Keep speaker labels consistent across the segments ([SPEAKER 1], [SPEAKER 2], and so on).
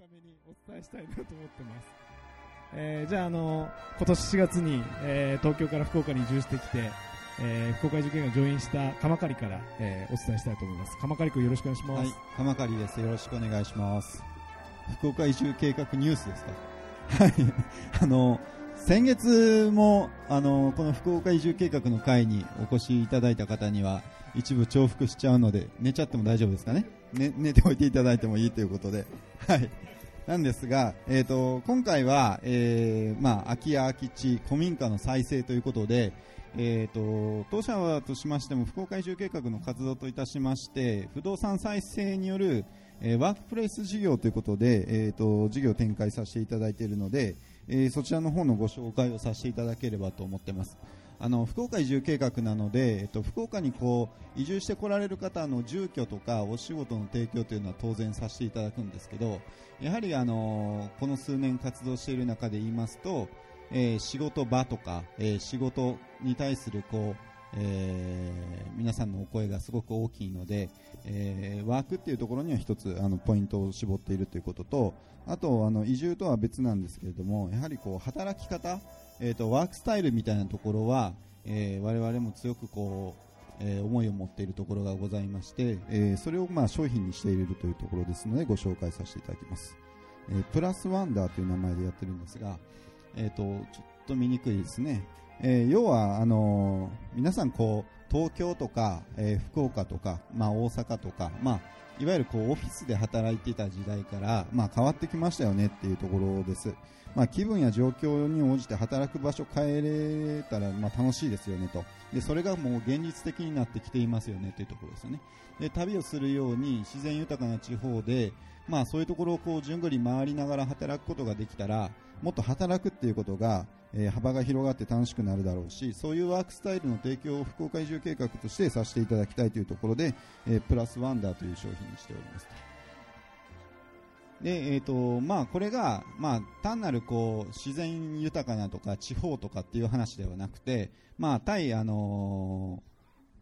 [SPEAKER 1] 短めにお伝えしたいなと思ってます。えー、じゃあ、あの、今年4月に、えー、東京から福岡に移住してきて、えー、福岡受験が上院した鎌刈から、えー、お伝えしたいと思います。鎌刈君よろしくお願いします。はい、
[SPEAKER 2] 鎌刈です。よろしくお願いします。福岡移住計画ニュースですか？はい。あの、先月も、あの、この福岡移住計画の会にお越しいただいた方には、一部重複しちゃうので、寝ちゃっても大丈夫ですかね？ね 寝ておいていただいてもいいということで。はい。なんですが、えっ、ー、と、今回は、えー、まあ、空き家空き地、古民家の再生ということで、えっ、ー、と、当社はとしましても、福岡移住計画の活動といたしまして、不動産再生による、えー、ワークプレイス事業ということで、えっ、と、事業を展開させていただいているので、えそちらの方のご紹介をさせていただければと思ってます。あの福岡移住計画なので、えっと、福岡にこう移住してこられる方の住居とかお仕事の提供というのは当然させていただくんですけどやはりあのこの数年活動している中で言いますと、えー、仕事場とか、えー、仕事に対するこうえー、皆さんのお声がすごく大きいので、えー、ワークっていうところには一つあのポイントを絞っているということとあとあの移住とは別なんですけれどもやはりこう働き方えーと、ワークスタイルみたいなところは、えー、我々も強くこう、えー、思いを持っているところがございまして、えー、それをまあ商品にしているというところですのでご紹介させていただきます、えー、プラスワンダーという名前でやってるんですが、えーと、ちょっと見にくいですね、えー、要はあのー、皆さんこう東京とか、えー、福岡とか、まあ、大阪とか、まあ、いわゆるこうオフィスで働いていた時代から、まあ、変わってきましたよねっていうところです。まあ、気分や状況に応じて働く場所変えれたら、まあ、楽しいですよねとでそれがもう現実的になってきていますよねというところですよねで旅をするように自然豊かな地方で、まあ、そういうところをこう順繰り回りながら働くことができたらもっと働くっていうことが、えー、幅が広がって楽しくなるだろうしそういうワークスタイルの提供を福岡移住計画としてさせていただきたいというところで、えー、プラスワンダーという商品にしております。で、えっ、ー、と、まあ、これが、まあ、単なるこう、自然豊かなとか、地方とかっていう話ではなくて、まあ、対、あの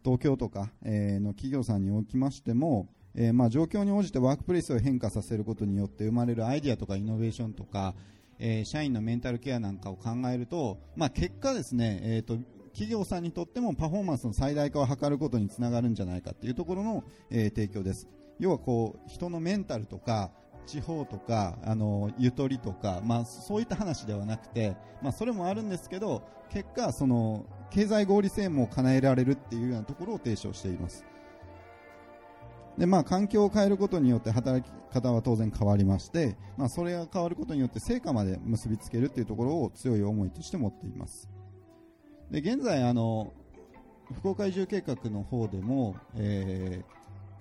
[SPEAKER 2] ー、東京とか、えー、の企業さんにおきましても、えー、まあ、状況に応じてワークプレイスを変化させることによって生まれるアイディアとかイノベーションとか、えー、社員のメンタルケアなんかを考えると、まあ、結果ですね、えっ、と、企業さんにとってもパフォーマンスの最大化を図ることにつながるんじゃないかっていうところの、えー、提供です。要はこう、人のメンタルとか、地方とか、あの、ゆとりとか、まあ、そういった話ではなくて、まあ、それもあるんですけど、結果、その、経済合理性も叶えられるっていうようなところを提唱しています。で、まあ、環境を変えることによって働き方は当然変わりまして、まあ、それが変わることによって成果まで結びつけるっていうところを強い思いとして持っています。で、現在、あの、福岡移住計画の方でも、えー、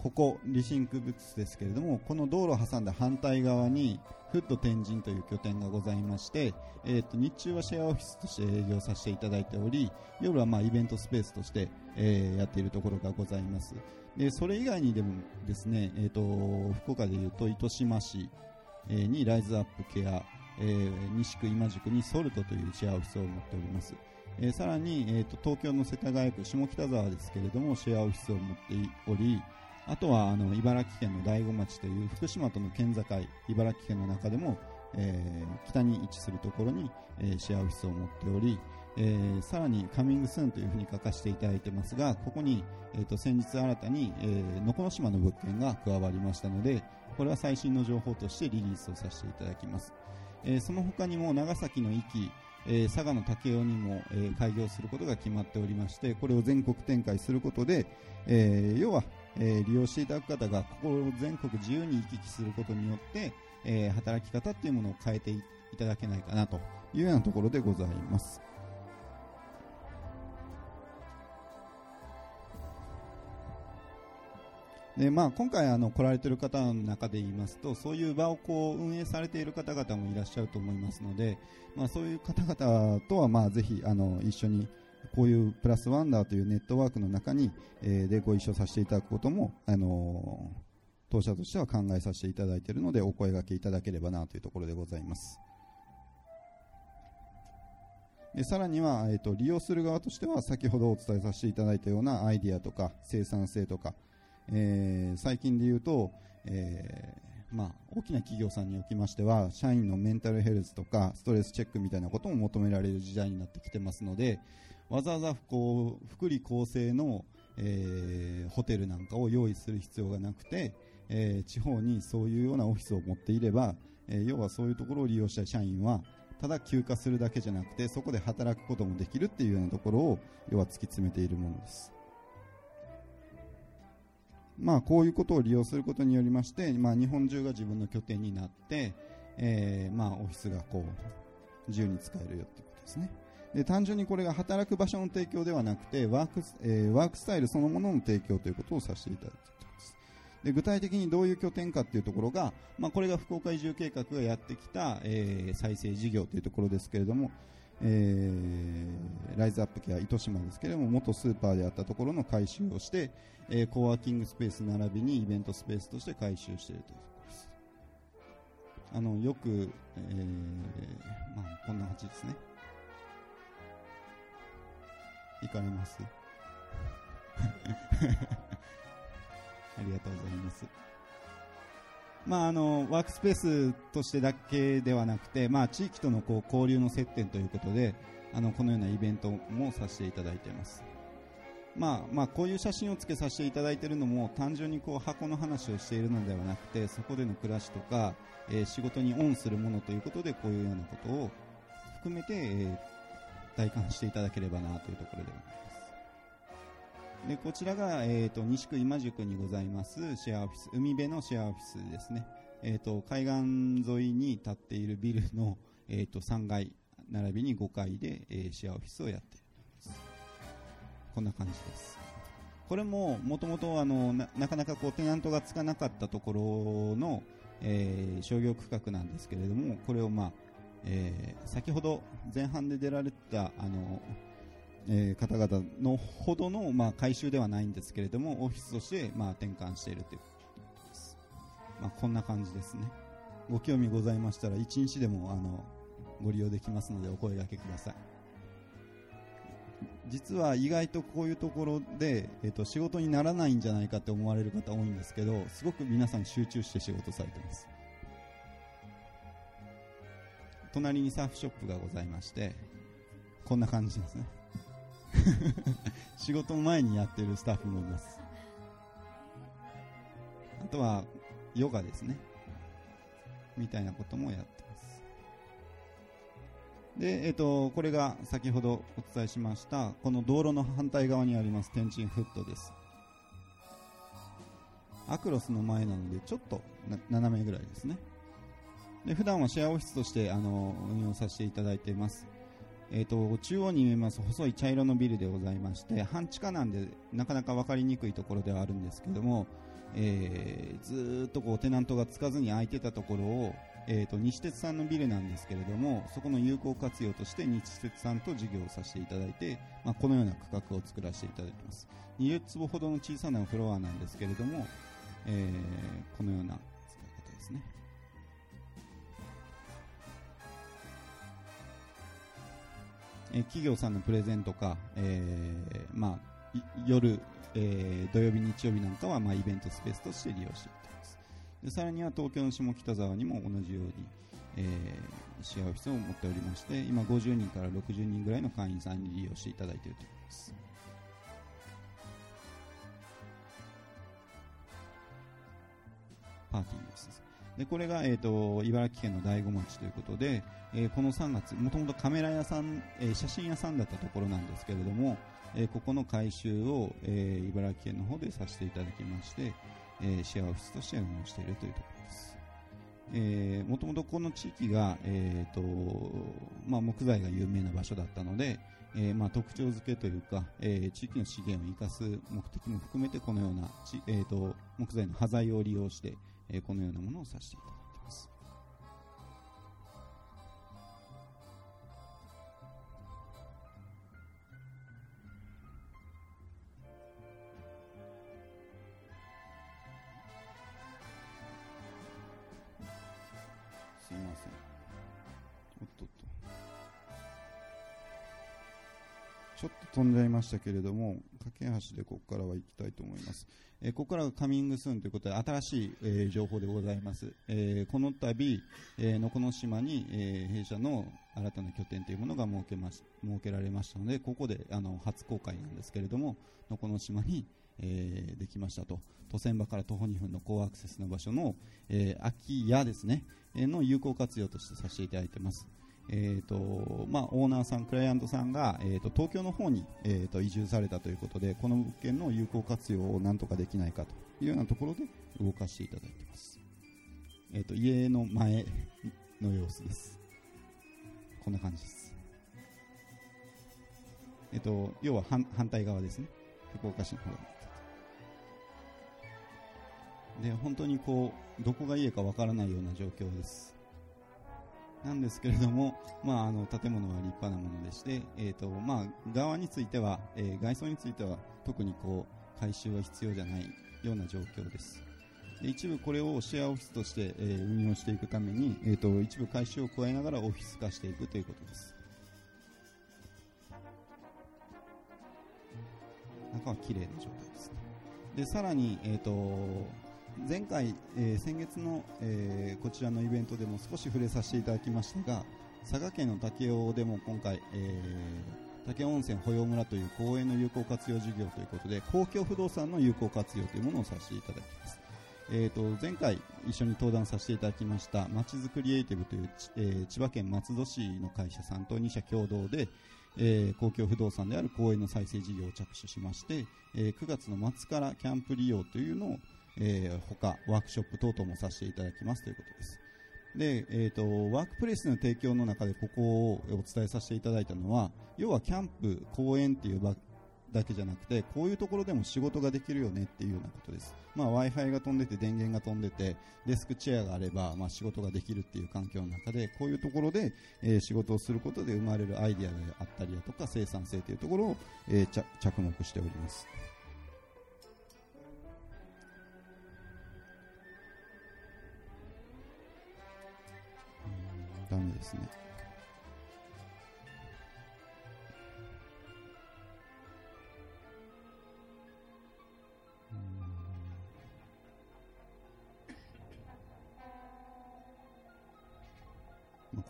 [SPEAKER 2] ここリシンクブツですけれどもこの道路を挟んだ反対側にフット天神という拠点がございまして、えー、と日中はシェアオフィスとして営業させていただいており夜はまあイベントスペースとして、えー、やっているところがございます。でそれ以外にでもですね、えー、と福岡でいうと糸島市、にライズアップケア、えー、西区今宿にソルトというシェアオフィスを持っております。えー、さらに、えー、と東京の世田谷区下北沢ですけれどもシェアオフィスを持っており、あとはあの茨城県の大子町という福島との県境茨城県の中でも、えー、北に位置するところに、えー、シェアオフィスを持っており、えー、さらにカミングスーンというふうに書かせていただいてますがここに、えーと、先日新たに、えー、能古島の物件が加わりましたのでこれは最新の情報としてリリースをさせていただきます、え、その他にも長崎の壱岐えー、佐賀の武雄にも、えー、開業することが決まっておりましてこれを全国展開することで、えー、要はえー、利用していただく方がここを全国自由に行き来することによって、えー、働き方っていうものを変えていただけないかなというようなところでございます。でまあ、今回あの来られている方の中で言いますとそういう場をこう運営されている方々もいらっしゃると思いますので、まあ、そういう方々とはまあぜひあの一緒にこういうプラスワンダーというネットワークの中に、えー、でご一緒させていただくことも、あのー、当社としては考えさせていただいているのでお声がけいただければなというところでございます。でさらには、えーと、利用する側としては先ほどお伝えさせていただいたようなアイディアとか生産性とか、えー、最近で言うと、えーまあ、大きな企業さんにおきましては社員のメンタルヘルスとかストレスチェックみたいなことも求められる時代になってきてますのでわざわざこう福利厚生の、えーホテルなんかを用意する必要がなくて、えー地方にそういうようなオフィスを持っていれば、えー要はそういうところを利用した社員はただ休暇するだけじゃなくてそこで働くこともできるっていうようなところを要は突き詰めているものです。まあ、こういうことを利用することによりまして、まあ、日本中が自分の拠点になって、えーまあ、オフィスがこう自由に使えるよっていうことですねで単純にこれが働く場所の提供ではなくてワークス、えーワークスタイルそのものの提供ということをさせていただいています。で具体的にどういう拠点かっていうところが、まあ、これが福岡移住計画がやってきた、えー再生事業というところですけれども、えーライズアップケア糸島ですけれども元スーパーであったところの改修をして、えーコワーキングスペース並びにイベントスペースとして改修していると。いうところですあのよく、えーまあ、こんな感じですね。行かれます。ありがとうございます。まあ、あのワークスペースとしてだけではなくて、まあ、地域とのこう交流の接点ということであのこのようなイベントもさせていただいています、まあまあ、こういう写真をつけさせていただいているのも単純にこう箱の話をしているのではなくてそこでの暮らしとか、えー仕事にオンするものということでこういうようなことを含めて、えー体感していただければなというところでございます。でこちらが、えー、と西区今宿にございますシェアオフィス海辺のシェアオフィスですね、えー、と海岸沿いに建っているビルの、えー、と3階並びに5階で、えーシェアオフィスをやっています。こんな感じです。これももともとあのななかなかこうテナントがつかなかったところの、えー商業区画なんですけれどもこれをまあえー先ほど前半で出られたあの、えー方々のほどの、まあ、改修ではないんですけれどもオフィスとして、まあ、転換しているという。ことです、まあ、こんな感じですね。ご興味ございましたら1日でもあのご利用できますのでお声掛けください。実は意外とこういうところで、えっと仕事にならないんじゃないかって思われる方多いんですけどすごく皆さん集中して仕事されてます。隣にサーフショップがございましてこんな感じですね。仕事前にやってるスタッフもいます。あとはヨガですね。みたいなこともやってます。で、えっとこれが先ほどお伝えしましたこの道路の反対側にあります天神フットです。アクロスの前なのでちょっと斜めぐらいですね。で普段はシェアオフィスとしてあの運用させていただいています、えー、と中央に見えます細い茶色のビルでございまして半地下なんでなかなか分かりにくいところではあるんですけども、えーずっとこうテナントがつかずに空いてたところを、えー、と西鉄さんのビルなんですけれどもそこの有効活用として西鉄さんと事業をさせていただいて、まあ、このような区画を作らせていただいています。20坪ほどの小さなフロアなんですけれども、えーこのような使い方ですね。え企業さんのプレゼンとか、えーまあ、夜、えー土曜日、日曜日なんかは、まあ、イベントスペースとして利用していってます。でさらには東京の下北沢にも同じように、えーシェアオフィスを持っておりまして今50人から60人ぐらいの会員さんに利用していただいていると思います。パーティーです。でこれが、えー、と茨城県の大子町ということで、えーこの3月、もともとカメラ屋さん、えー写真屋さんだったところなんですけれども、えーここの改修を、え茨城県の方でさせていただきまして、えシェアオフィスとして運用しているというところです。もともとこの地域が、えーとまあ、木材が有名な場所だったので、えまあ、特徴付けというか、え地域の資源を生かす目的も含めてこのような、えーと木材の端材を利用して、えこのようなものを指していたんじゃいましたけれども、架け橋でここからは行きたいと思います。えー、ここからがカミングスーンということで、新しい、えー、情報でございます。えー、この度、えー、のこの島に、えー、弊社の新たな拠点というものが設けまし設けられましたので、ここであの初公開なんですけれども、のこの島に、えー、できましたと。都線場から徒歩2分の高アクセスの場所の、えー、空き家ですね、えー、の有効活用としてさせていただいてます。えーとまあ、オーナーさん、クライアントさんが、えーと、東京の方に、えーと、移住されたということでこの物件の有効活用をなんとかできないかというようなところで動かしていただいています、えーと、家の前の様子です。こんな感じです、えー、と要は反反対側ですね。福岡市の方で本当にこうどこが家かわからないような状況です。なんですけれども、まあ、あの建物は立派なものでして、えーとまあ、側については、えー、外装については特にこう改修は必要じゃないような状況です。で一部これをシェアオフィスとして、えー、運用していくために、えーと、一部改修を加えながらオフィス化していくということです。中は綺麗な状態ですね。でさらに、えーと前回、えー、先月の、えー、こちらのイベントでも少し触れさせていただきましたが佐賀県の武雄でも今回、えー、武雄温泉保養村という公園の有効活用事業ということで公共不動産の有効活用というものをさせていただきます、えーと、前回一緒に登壇させていただきましたまちづくりエイティブという、えー、千葉県松戸市の会社さんと2社共同で、えー、公共不動産である公園の再生事業を着手しまして、えー、9月の末からキャンプ利用というのをえー、他、ワークショップ等々もさせていただきますということです。で、え、ー、と、ワークプレイスの提供の中でここをお伝えさせていただいたのは、要はキャンプ、公園っていう場だけじゃなくて、こういうところでも仕事ができるよねっていうようなことです。まあ、Wi-Fi が飛んでて、電源が飛んでて、デスクチェアがあれば、まあ、仕事ができるっていう環境の中で、こういうところで、えー、仕事をすることで生まれるアイデアであったりだとか、生産性というところを、えー、着目しております。ダメですね。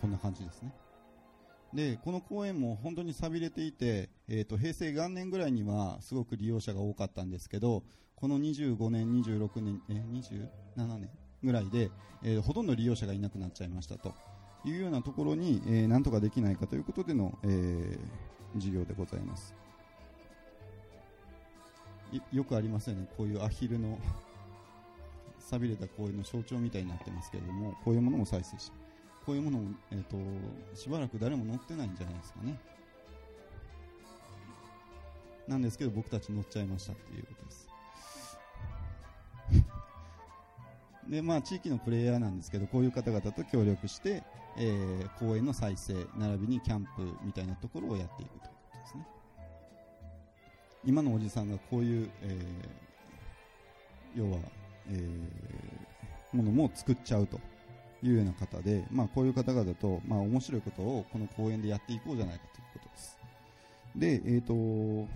[SPEAKER 2] こんな感じですね。で、この公園も本当に寂れていて、え、ー、と、平成元年ぐらいにはすごく利用者が多かったんですけど、この25年、26年、え、27年ぐらいで、えー、ほとんど利用者がいなくなっちゃいましたというようなところに、えー、なんとかできないかということでの、えー、事業でございます。よくありますよね。こういうアヒルの 錆びれた公園の象徴みたいになってますけれどもこういうものも再生しこういうものも、えーと、しばらく誰も乗ってないんじゃないですかね。なんですけど僕たち乗っちゃいましたっていうことです。で、まあ、地域のプレイヤーなんですけど、こういう方々と協力して、えー、公園の再生、並びにキャンプみたいなところをやっていくということですね。今のおじさんがこういう、えー、要は、えー、ものも作っちゃうというような方で、まあ、こういう方々と、まあ、面白いことをこの公園でやっていこうじゃないかということです。で、えっ、ー、と、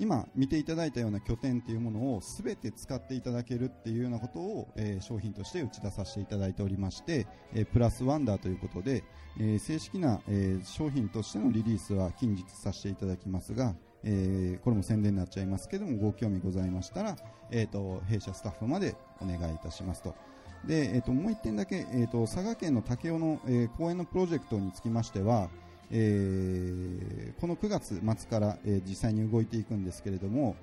[SPEAKER 2] 今見ていただいたような拠点というものを全て使っていただけるっていうようなことを、えー、商品として打ち出させていただいておりまして、えー、プラスワンダーということで、えー、正式な、え商品としてのリリースは近日させていただきますが、えこれも宣伝になっちゃいますけどもご興味ございましたら、えーと、弊社スタッフまでお願いいたしますと。で、えーと、もう1点だけ、えーと、佐賀県の武雄の、え公園のプロジェクトにつきましては、えー、この9月末から、えー、実際に動いていくんですけれども、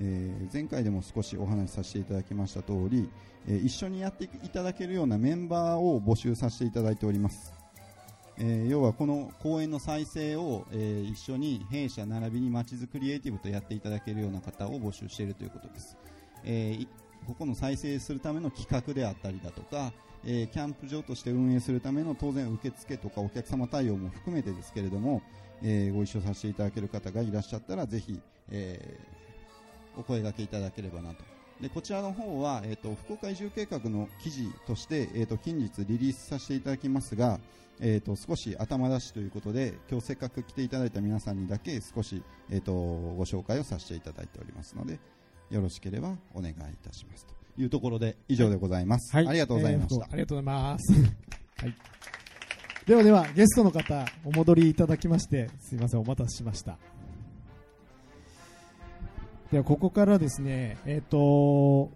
[SPEAKER 2] えー、前回でも少しお話しさせていただきました通り、え、一緒にやっていただけるようなメンバーを募集させていただいております。え、要はこの公園の再生を、え、一緒に弊社並びにまちづくりエイティブとやっていただけるような方を募集しているということです。え、ここの再生するための企画であったりだとか、えー、キャンプ場として運営するための当然受付とかお客様対応も含めてですけれども、えー、ご一緒させていただける方がいらっしゃったらぜひ、えー、お声がけいただければなと。でこちらの方は、えーと、福岡移住計画の記事として、えーと、近日リリースさせていただきますが、えーと、少し頭出しということで今日せっかく来ていただいた皆さんにだけ少し、えー、とご紹介をさせていただいておりますのでよろしければお願いいたしますと。いうところで以上でございます、はい、ありがとうございました、え
[SPEAKER 1] ー、ありがとうございます、はい。ではではゲストの方お戻りいただきましてすいませんお待たせしました。ではここからですねえっ、ー、と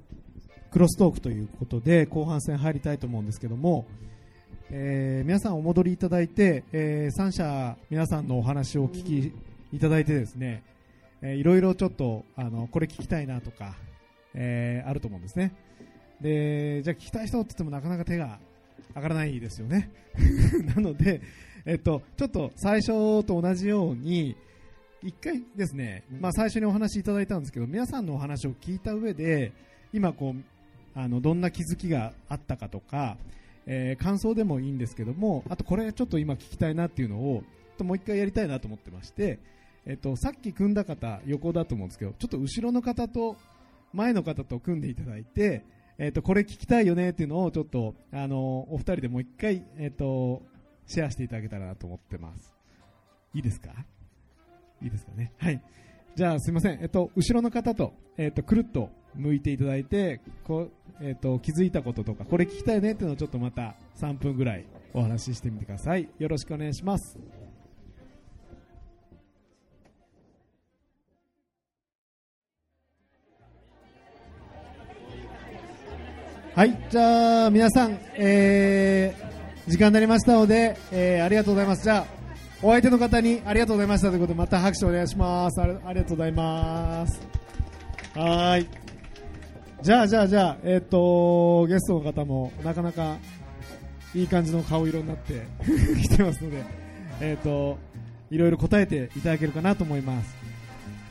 [SPEAKER 1] クロストークということで後半戦入りたいと思うんですけども、えー、皆さんお戻りいただいて、えー、3社皆さんのお話をお聞きいただいてですね、えー、いろいろちょっとあのこれ聞きたいなとか、えー、あると思うんですね。でじゃあ聞きたい人って言ってもなかなか手が上がらないですよね。なので、えっと、ちょっと最初と同じように一回ですね、まあ、最初にお話いただいたんですけど皆さんのお話を聞いた上で今こうあのどんな気づきがあったかとか、えー、感想でもいいんですけどもあとこれちょっと今聞きたいなっていうのをもう一回やりたいなと思ってまして、えっと、さっき組んだ方横だと思うんですけどちょっと後ろの方と前の方と組んでいただいてえっ、と、これ聞きたいよねっていうのをちょっと、あの、お二人でもう一回、えっ、と、シェアしていただけたらなと思ってます。いいですか？いいですかね？はい。じゃあ、すいません。えっと、後ろの方と、えっと、くるっと向いていただいて、こう、えっと、気づいたこととか、これ聞きたいねっていうのをちょっとまた3分ぐらいお話ししてみてください。よろしくお願いします。はい、じゃあ皆さん、えー、時間になりましたので、えー、ありがとうございます。じゃあ、お相手の方にありがとうございましたということで、また拍手お願いします。ありがとうございます。はい。じゃあ、じゃあ、じゃあ、えっ、と、ゲストの方もなかなかいい感じの顔色になって きてますので、えっ、と、いろいろ答えていただけるかなと思います。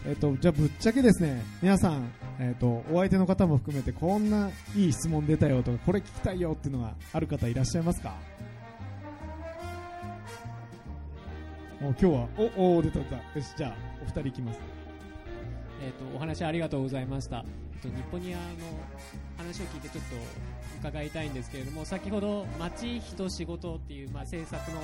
[SPEAKER 1] えっ、と、じゃあぶっちゃけですね、皆さん、えーと、お相手の方も含めてこんないい質問出たよとかこれ聞きたいよっていうのがある方いらっしゃいますか？お今日はおお出た出た。よしじゃあお二人いきます。
[SPEAKER 3] えっ、とお話ありがとうございました、えっと、日本ニアの話を聞いてちょっと伺いたいんですけれども先ほど街人仕事っていう、まあ、政策の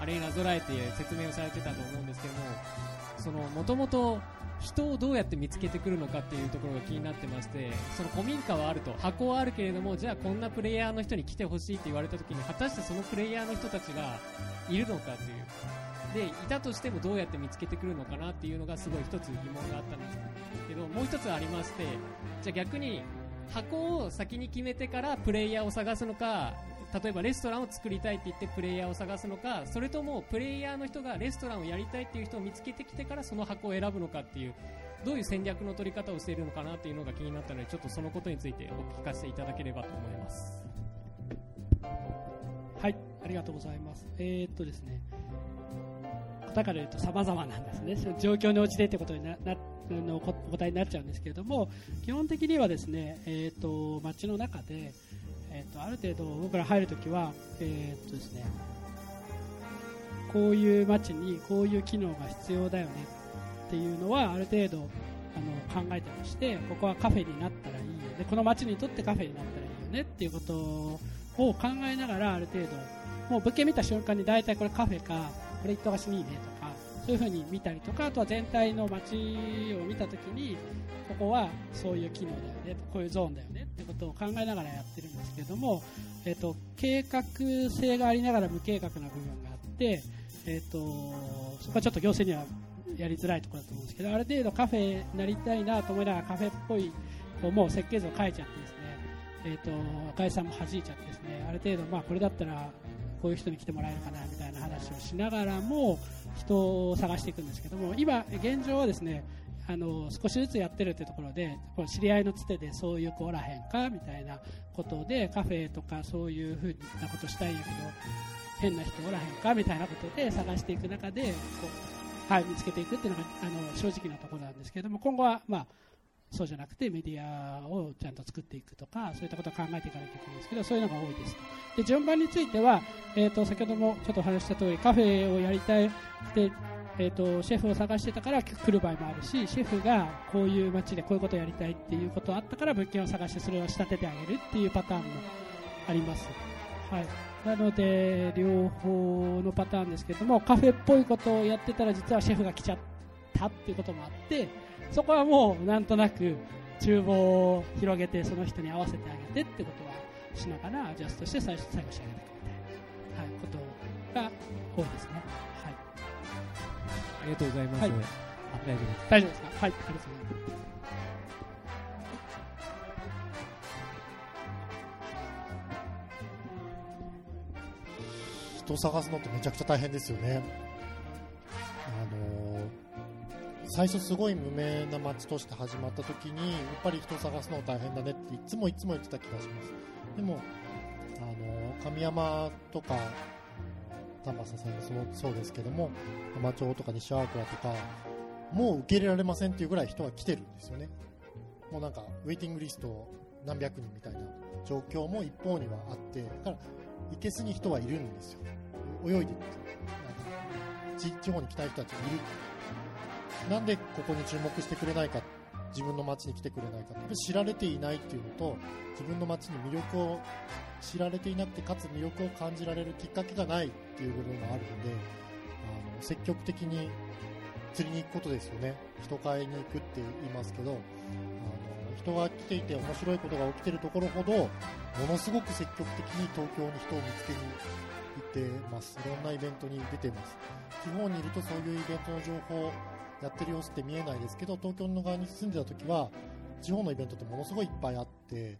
[SPEAKER 3] アレーナゾラえて説明をされてたと思うんですけどももともと人をどうやって見つけてくるのかっていうところが気になってましてその古民家はあると箱はあるけれどもじゃあこんなプレイヤーの人に来てほしいって言われた時に果たしてそのプレイヤーの人たちがいるのかという。でいたとしてもどうやって見つけてくるのかなっていうのがすごい一つ疑問があったんですけどもう一つありましてじゃあ逆に箱を先に決めてからプレイヤーを探すのか例えばレストランを作りたいって言ってプレイヤーを探すのかそれともプレイヤーの人がレストランをやりたいっていう人を見つけてきてからその箱を選ぶのかっていうどういう戦略の取り方をしているのかなっていうのが気になったのでちょっとそのことについてお聞かせていただければと思います。
[SPEAKER 4] はいありがとうございます。えー、っとですね。方から言うと様々なんですね。状況に応じてってことにななの答えになっちゃうんですけれども基本的にはですね、えーと街の中でえーと、ある程度僕ら入るときは、えーとですね、こういう街にこういう機能が必要だよねっていうのはある程度あの考えてましてここはカフェになったらいいよね。この街にとってカフェになったらいいよねっていうことを考えながらある程度もう物件見た瞬間に大体これカフェかこれ一棟貸しにいいねとそういう風に見たりとかあとは全体の街を見た時にここはそういう機能だよねこういうゾーンだよねってことを考えながらやってるんですけども、えーと、計画性がありながら無計画な部分があって、えーと、そこはちょっと行政にはやりづらいところだと思うんですけどある程度カフェになりたいなと思いながらカフェっぽいこうもう設計図を書いちゃってですね、えーと、赤井さんも弾いちゃってですね。ある程度、まあ、これだったらこういう人に来てもらえるかなみたいな話をしながらも人を探していくんですけども今、現状はですねあの少しずつやってるというところで知り合いのつてでそういう子おらへんかみたいなことでカフェとかそういうふうなことしたいんやけど変な人おらへんかみたいなことで探していく中でこう、はい、見つけていくっていうのがあの正直なところなんですけども今後は、まあ、そうじゃなくてメディアをちゃんと作っていくとかそういったことを考えていかなきゃいけないんですけどそういうのが多いです。で順番については、えーと、先ほどもちょっとお話した通りカフェをやりたいでえーと、シェフを探してたから来る場合もあるしシェフがこういう街でこういうことをやりたいっていうことがあったから物件を探してそれを仕立ててあげるっていうパターンもあります、はい、なので両方のパターンですけどもカフェっぽいことをやってたら実はシェフが来ちゃったっていうこともあってそこはもうなんとなく厨房を広げてその人に合わせてあげてってことはしながらアジャストして最後仕上げていくみたいな、はい、ことが多いですね。
[SPEAKER 3] ありがとうございます。はい、あ
[SPEAKER 4] 大丈夫です。大丈夫ですか？はい、ありがとうございます。
[SPEAKER 5] 人を探すのってめちゃくちゃ大変ですよね。あのー、最初すごい無名な街として始まった時に、やっぱり人を探すの大変だねっていつもいつも言ってた気がします。でも、あの、神山とか丹波さんもそうですけども浜町とか西粟倉とかもう受け入れられませんっていうぐらい人が来てるんですよね。もうなんかウェイティングリスト何百人みたいな状況も一方にはあってだからいけすに人はいるんですよ。泳いでるんですよ地方に来たい人たちがいるなんでここに注目してくれないか自分の街に来てくれないか知られていないっていうのと自分の街に魅力を知られていなくてかつ魅力を感じられるきっかけがないっていう部分があるのであの積極的に釣りに行くことですよね。人買いに行くって言いますけどあの人が来ていて面白いことが起きてるところほどものすごく積極的に東京に人を見つけに行ってます。いろんなイベントに出てます。地方にいるとそういうイベントの情報やってる様子って見えないですけど東京の側に住んでた時は地方のイベントってものすごいいっぱいあって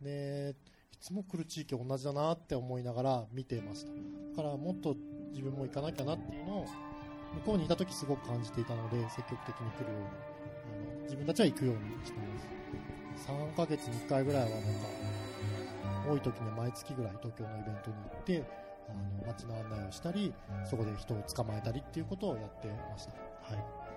[SPEAKER 5] でつも来る地域同じだなって思いながら見てました。だからもっと自分も行かなきゃなっていうのを向こうにいた時すごく感じていたので積極的に来るようにあの自分たちは行くようにしてます。3ヶ月に1回ぐらいはなんか多い時に毎月ぐらい東京のイベントに行ってあの街の案内をしたりそこで人を捕まえたりっていうことをやってました。はい。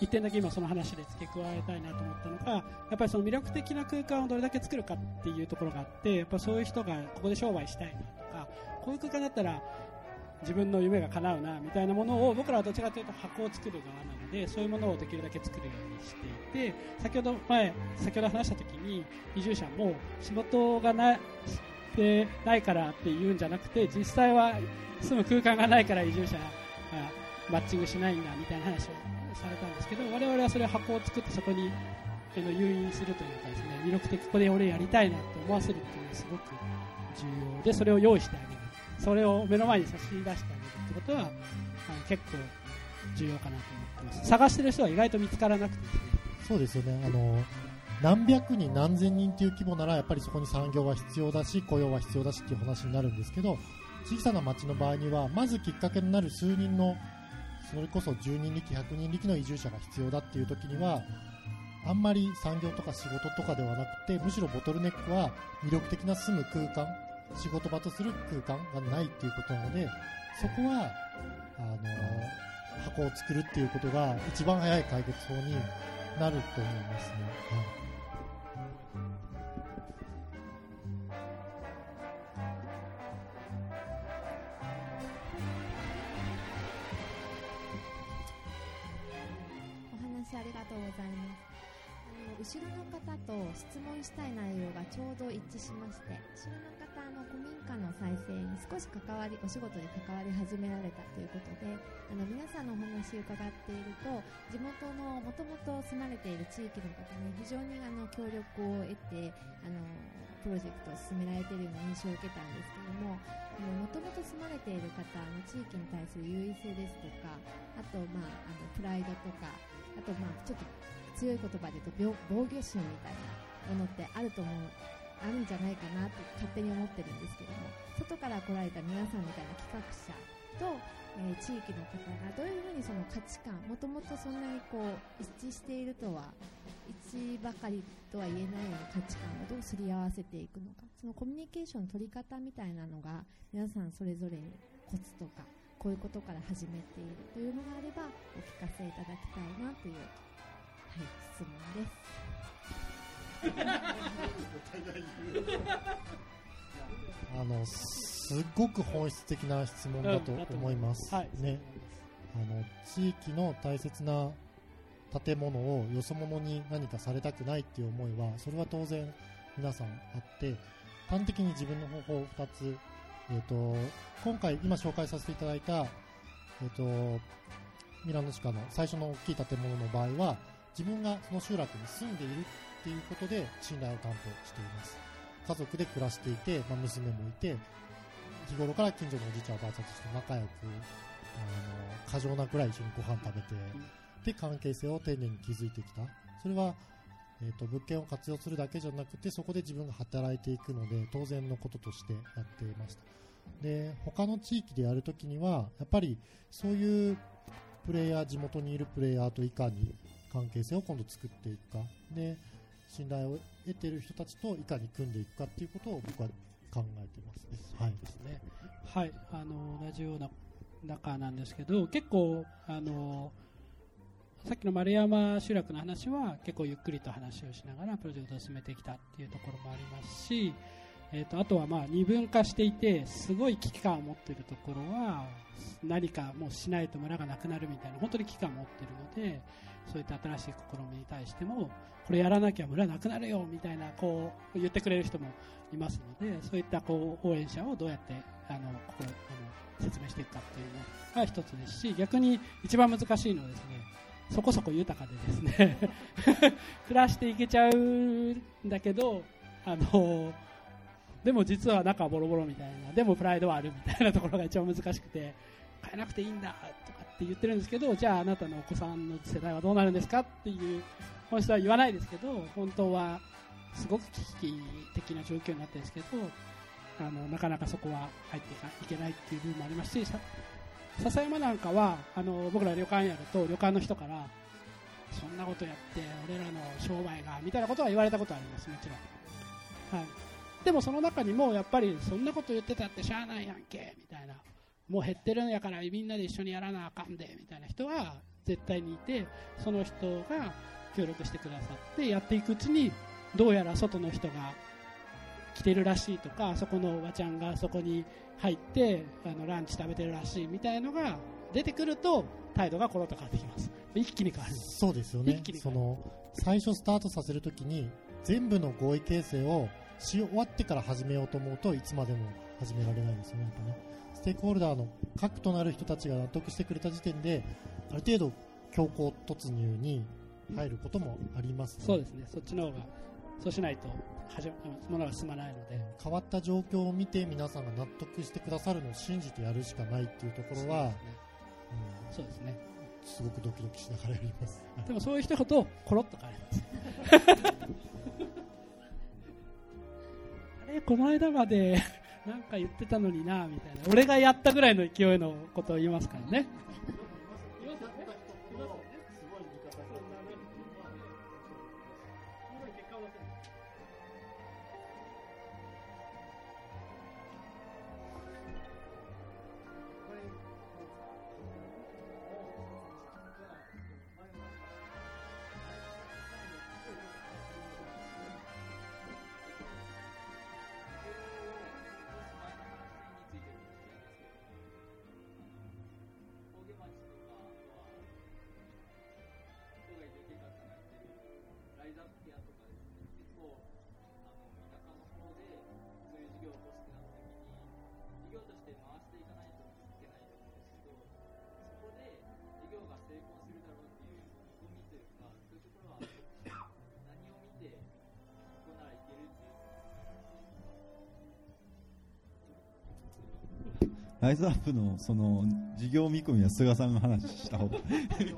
[SPEAKER 4] 一点だけ今その話で付け加えたいなと思ったのがやっぱりその魅力的な空間をどれだけ作るかっていうところがあってやっぱそういう人がここで商売したいなとかこういう空間だったら自分の夢が叶うなみたいなものを僕らはどちらかというと箱を作る側なのでそういうものをできるだけ作るようにしていて先ほど前先ほど話した時に移住者も仕事がなてないからって言うんじゃなくて実際は住む空間がないから移住者がマッチングしないんだみたいな話をされたんですけど我々はそれ箱を作ってそこにあの誘引するというかですね魅力的ここで俺やりたいなって思わせるっていうのはすごく重要でそれを用意してあげる。それを目の前に差し出してあげるってことはあの結構重要かなと思ってます。探してる人は意外と見つからなくて。ですね
[SPEAKER 5] そうですよね。あの何百人何千人という規模ならやっぱりそこに産業は必要だし雇用は必要だしっていう話になるんですけど小さな町の場合にはまずきっかけになる数人のそれこそ10人力、100人力の移住者が必要だっていう時には、あんまり産業とか仕事とかではなくて、むしろボトルネックは魅力的な住む空間、仕事場とする空間がないっていうことなので、そこは、あの、箱を作るっていうことが一番早い解決法になると思いますね。はいありがとうございます。
[SPEAKER 6] 後ろの方と質問したい内容がちょうど一致しまして後ろの方の古民家の再生に少し関わりお仕事で関わり始められたということであの皆さんのお話を伺っていると地元のもともと住まれている地域の方に非常にあの協力を得てあのプロジェクトを進められているような印象を受けたんですけどももともと住まれている方の地域に対する優位性ですとかあと、まあ、あのプライドとかあと、まあ、ちょっと強い言葉で言うと防御心みたいなものってあると思うあるんじゃないかなと勝手に思ってるんですけども外から来られた皆さんみたいな企画者と、えー、地域の方がどういうふうにその価値観もともとそんなにこう一致しているとは一ばかりとは言えないような価値観をどうすり合わせていくのかそのコミュニケーションの取り方みたいなのが皆さんそれぞれにコツとかこういうことから始めているというのがあればお聞かせいただきたいなという質問です。
[SPEAKER 5] あのすっごく本質的な質問だと思います。
[SPEAKER 4] はい。
[SPEAKER 5] ね。あの、地域の大切な建物をよそ者に何かされたくないっていう思いは、それは当然皆さんあって、端的に自分の方法2つ、えっ、と、今回今紹介させていただいた、えっ、と、ミラノシカの最初の大きい建物の場合は、自分がその集落に住んでいるっていうことで信頼を担保しています。家族で暮らしていて、まあ、娘もいて、日頃から近所のおじいちゃんおばあちゃんとして仲良く、あの、過剰なくらい一緒にご飯食べて、で、関係性を丁寧に築いてきた。それは、えっ、と、物件を活用するだけじゃなくて、そこで自分が働いていくので、当然のこととしてやっていました。で、他の地域でやるときには、やっぱり、そういうプレイヤー、地元にいるプレイヤーといかに関係性を今度作っていくか。で、信頼を得ている人たちといかに組んでいくかっていうことを僕は考えてますね。はい。
[SPEAKER 4] ですね。はい、あの同じような中なんですけど、結構あのさっきの丸山集落の話は結構ゆっくりと話をしながらプロジェクトを進めてきたっていうところもありますし、えー、とあとはまあ二分化していてすごい危機感を持っているところは何かもうしないと村がなくなるみたいな本当に危機感を持っているのでそういった新しい試みに対してもこれやらなきゃ村なくなるよみたいなこう言ってくれる人もいますのでそういったこう応援者をどうやってあのここあの説明していくかっていうのが一つですし逆に一番難しいのはですねそこそこ豊かでですね 暮らしていけちゃうんだけどあのでも実は中はボロボロみたいなでもプライドはあるみたいなところが一番難しくて変えなくていいんだとかって言ってるんですけどじゃああなたのお子さんの世代はどうなるんですかっていう本質は言わないですけど本当はすごく危機的な状況になってるんですけどあのなかなかそこは入っていけないっていう部分もありますし笹山なんかはあの僕ら旅館やると旅館の人からそんなことやって俺らの商売がみたいなことは言われたことありますもちろん、はい、でもその中にもやっぱりそんなこと言ってたってしゃあないやんけみたいな。もう減ってるんやからみんなで一緒にやらなあかんでみたいな人は絶対にいてその人が協力してくださってやっていくうちにどうやら外の人が来てるらしいとかそこのおばちゃんがそこに入ってあのランチ食べてるらしいみたいのが出てくると態度がコロッと変わってきます。一気に変わる。
[SPEAKER 5] そうですよね。
[SPEAKER 4] 一気に
[SPEAKER 5] その最初スタートさせるときに全部の合意形成をし終わってから始めようと思うといつまでも始められないですよねやっぱね。ステークホルダーの核となる人たちが納得してくれた時点である程度強行突入に入ることもありますね。
[SPEAKER 4] そうですね。そっちの方がそうしないと始まものが進まないので。
[SPEAKER 5] 変わった状況を見て皆さんが納得してくださるのを信じてやるしかないっていうところは、
[SPEAKER 4] そうですね。
[SPEAKER 5] うん、すごくドキドキしながらやります。
[SPEAKER 4] でもそういう人ほどコロッと変わりますあれこの間までなんか言ってたのになみたいな。俺がやったぐらいの勢いのことを言いますからね
[SPEAKER 2] ライズアップのその事業見込みは菅さんが話した方が
[SPEAKER 1] なくて。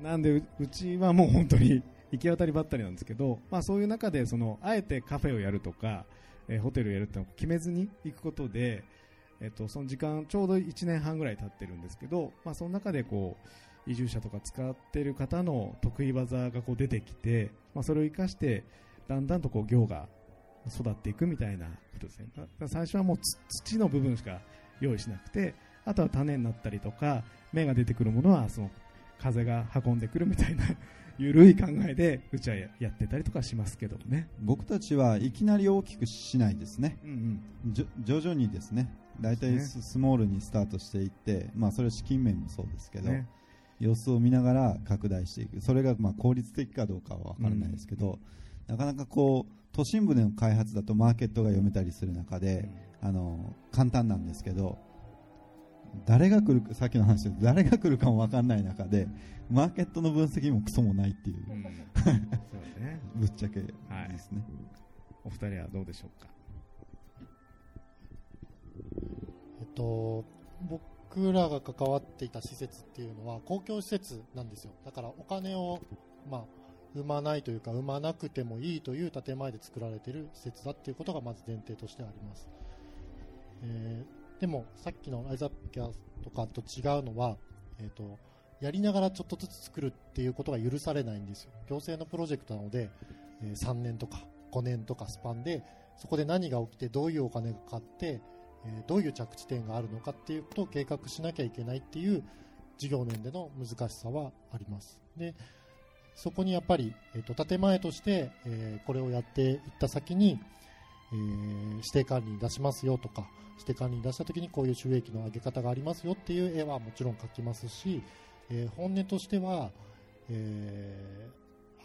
[SPEAKER 1] なんでううちはもう本当に行き当たりばったりなんですけど、まあ、そういう中でそのあえてカフェをやるとか、えーホテルをやるってのを決めずに行くことで、えっとその時間ちょうど1年半ぐらい経ってるんですけど、まあ、その中でこう移住者とか使ってる方の得意技がこう出てきて、まあ、それを生かしてだんだんとこう業が育っていくみたいなことですね。最初はもうつ土の部分しか用意しなくてあとは種になったりとか芽が出てくるものはその風が運んでくるみたいな 緩い考えでうちはやってたりとかしますけどもね、
[SPEAKER 2] 僕たちはいきなり大きくしないですね。
[SPEAKER 1] うんうん、
[SPEAKER 2] 徐々にですね。大体
[SPEAKER 1] ね。
[SPEAKER 2] ススモールにスタートしていって、まあ、それは資金面もそうですけど、
[SPEAKER 1] ね
[SPEAKER 2] 様子を見ながら拡大していく。それがまあ効率的かどうかは分からないですけど、なかなかこう都心部での開発だとマーケットが読めたりする中で、あの簡単なんですけど誰が来るかさっきの話で誰が来るかも分からない中でマーケットの分析もクソもないっていう。
[SPEAKER 1] うん。そうね
[SPEAKER 2] ぶっちゃけですね、
[SPEAKER 1] お二人はどうでしょうか？
[SPEAKER 5] えっと、僕らが関わっていた施設っていうのは公共施設なんですよ。だからお金を、まあ、生まないというか、生まなくてもいいという建前で作られている施設だっていうことがまず前提としてあります。えーでも、さっきのライザップキャーとかと違うのは、えっ、と、やりながらちょっとずつ作るっていうことが許されないんですよ。行政のプロジェクトなので、えー3年とか5年とかスパンで、そこで何が起きてどういうお金がかかって、えどういう着地点があるのかっていうことを計画しなきゃいけないっていう事業面での難しさはあります。で、そこにやっぱり、えっ、と、建前として、えーこれをやっていった先に、えー指定管理に出しますよとか、指定管理に出した時にこういう収益の上げ方がありますよっていう絵はもちろん描きますし、えー本音としては、え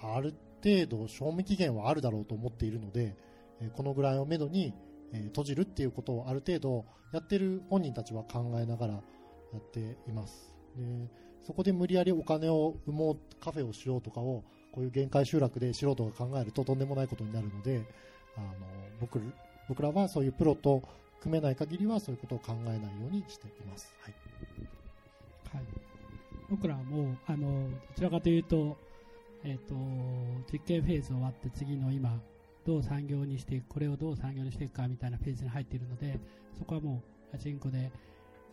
[SPEAKER 5] ある程度賞味期限はあるだろうと思っているので、えこのぐらいをめどに、えー閉じるっていうことをある程度やってる本人たちは考えながらやっています。でそこで無理やりお金を生もう、カフェをしようとかを、こういう限界集落で素人が考えるととんでもないことになるので、あの、僕、僕らはそういうプロと組めない限りはそういうことを考えないようにしています。はい。
[SPEAKER 4] はい、僕らはもうあのどちらかというと,、えー、と実験フェーズ終わって次の今どう産業にしていくこれをどう産業にしていくかみたいなフェーズに入っているのでそこはもうガチンコで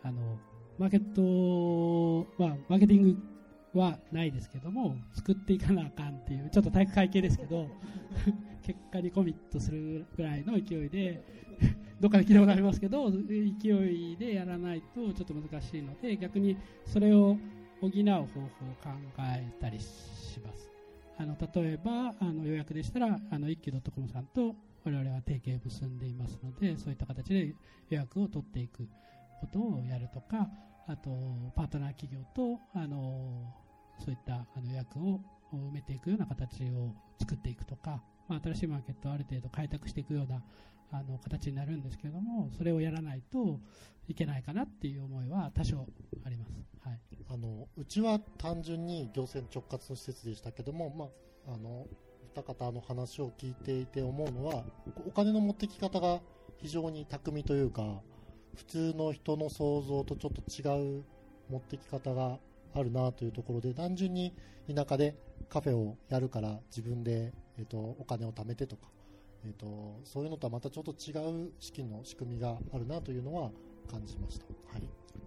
[SPEAKER 4] あのマーケット、まあ、マーケティングはないですけども作っていかなあかんっていうちょっと体育会系ですけど 結果にコミットするぐらいの勢いで どっかで聞いたことありますけど勢いでやらないとちょっと難しいので逆にそれを補う方法を考えたりします。あの例えばあの予約でしたらあの一休 .com さんと我々は提携を結んでいますのでそういった形で予約を取っていくことをやるとかあとパートナー企業とあのそういったあの予約を埋めていくような形を作っていくとか、まあ、新しいマーケットをある程度開拓していくようなあの形になるんですけれどもそれをやらないといけないかなっていう思いは多少あります。はい
[SPEAKER 5] あのうちは単純に行政直轄の施設でしたけども、まあ、あの二方の話を聞いていて思うのはお金の持ってき方が非常に巧みというか普通の人の想像とちょっと違う持ってき方があるなというところで単純に田舎でカフェをやるから自分で、えっとお金を貯めてとか、えっとそういうのとはまたちょっと違う資金の仕組みがあるなというのは感じました。はい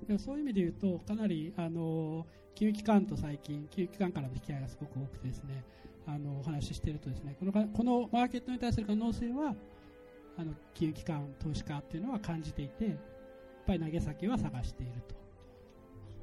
[SPEAKER 4] でもそういう意味で言うとかなりあの金融機関と最近金融機関からの引き合いがすごく多くてですねあのお話ししているとですねこのかこのマーケットに対する可能性はあの金融機関投資家っていうのは感じていてやっぱり投げ先は探していると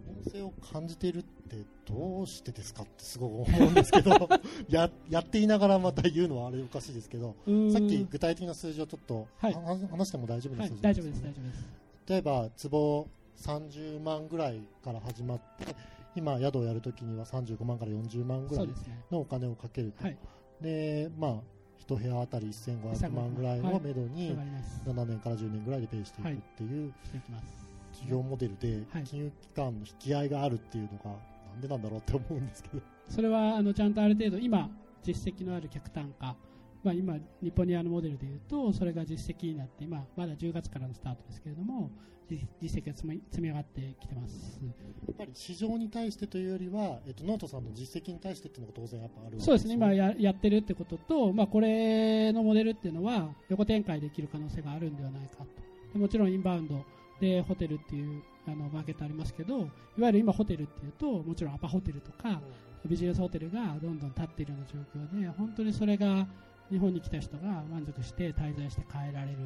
[SPEAKER 5] 可能性を感じているってどうしてですかってすごい思うんですけど ややっていながらまた言うのはあれおかしいですけどさっき具体的な数字をちょっと、
[SPEAKER 4] はい。
[SPEAKER 5] は話しても大丈夫な数字、
[SPEAKER 4] はい大丈夫です大丈夫です。
[SPEAKER 5] 例えば壺30万ぐらいから始まって今宿をやるときには35万から40万ぐらいのお金をかけると、
[SPEAKER 4] はい。
[SPEAKER 5] でまあ一部屋あたり1500万ぐらいをめどに
[SPEAKER 4] わかります。
[SPEAKER 5] 7年から10年ぐらいでペイしていくっていう
[SPEAKER 4] していきます。
[SPEAKER 5] 事業モデルで
[SPEAKER 4] はい。
[SPEAKER 5] 金融機関の引き合いがあるっていうのがなんでなんだろうって思うんですけど
[SPEAKER 4] それはあのちゃんとある程度今実績のある客単価まあ、今、ニポニアのモデルでいうと、それが実績になって、今、まだ10月からのスタートですけれども、実実績が積み積み上がってきてます。
[SPEAKER 5] やっぱり市場に対してというよりは、えっと、ノートさんの実績に対してっていうのが当然やっぱあるわけ
[SPEAKER 4] そうですね、今
[SPEAKER 5] よ
[SPEAKER 4] ややってるってことと、まあ、これのモデルっていうのは、横展開できる可能性があるんではないかと。でもちろんインバウンドでホテルっていうあのマーケットありますけど、いわゆる今ホテルっていうと、もちろんアパホテルとか、ビジネスホテルがどんどん立っているような状況で、本当にそれが日本に来た人が満足して滞在して帰られる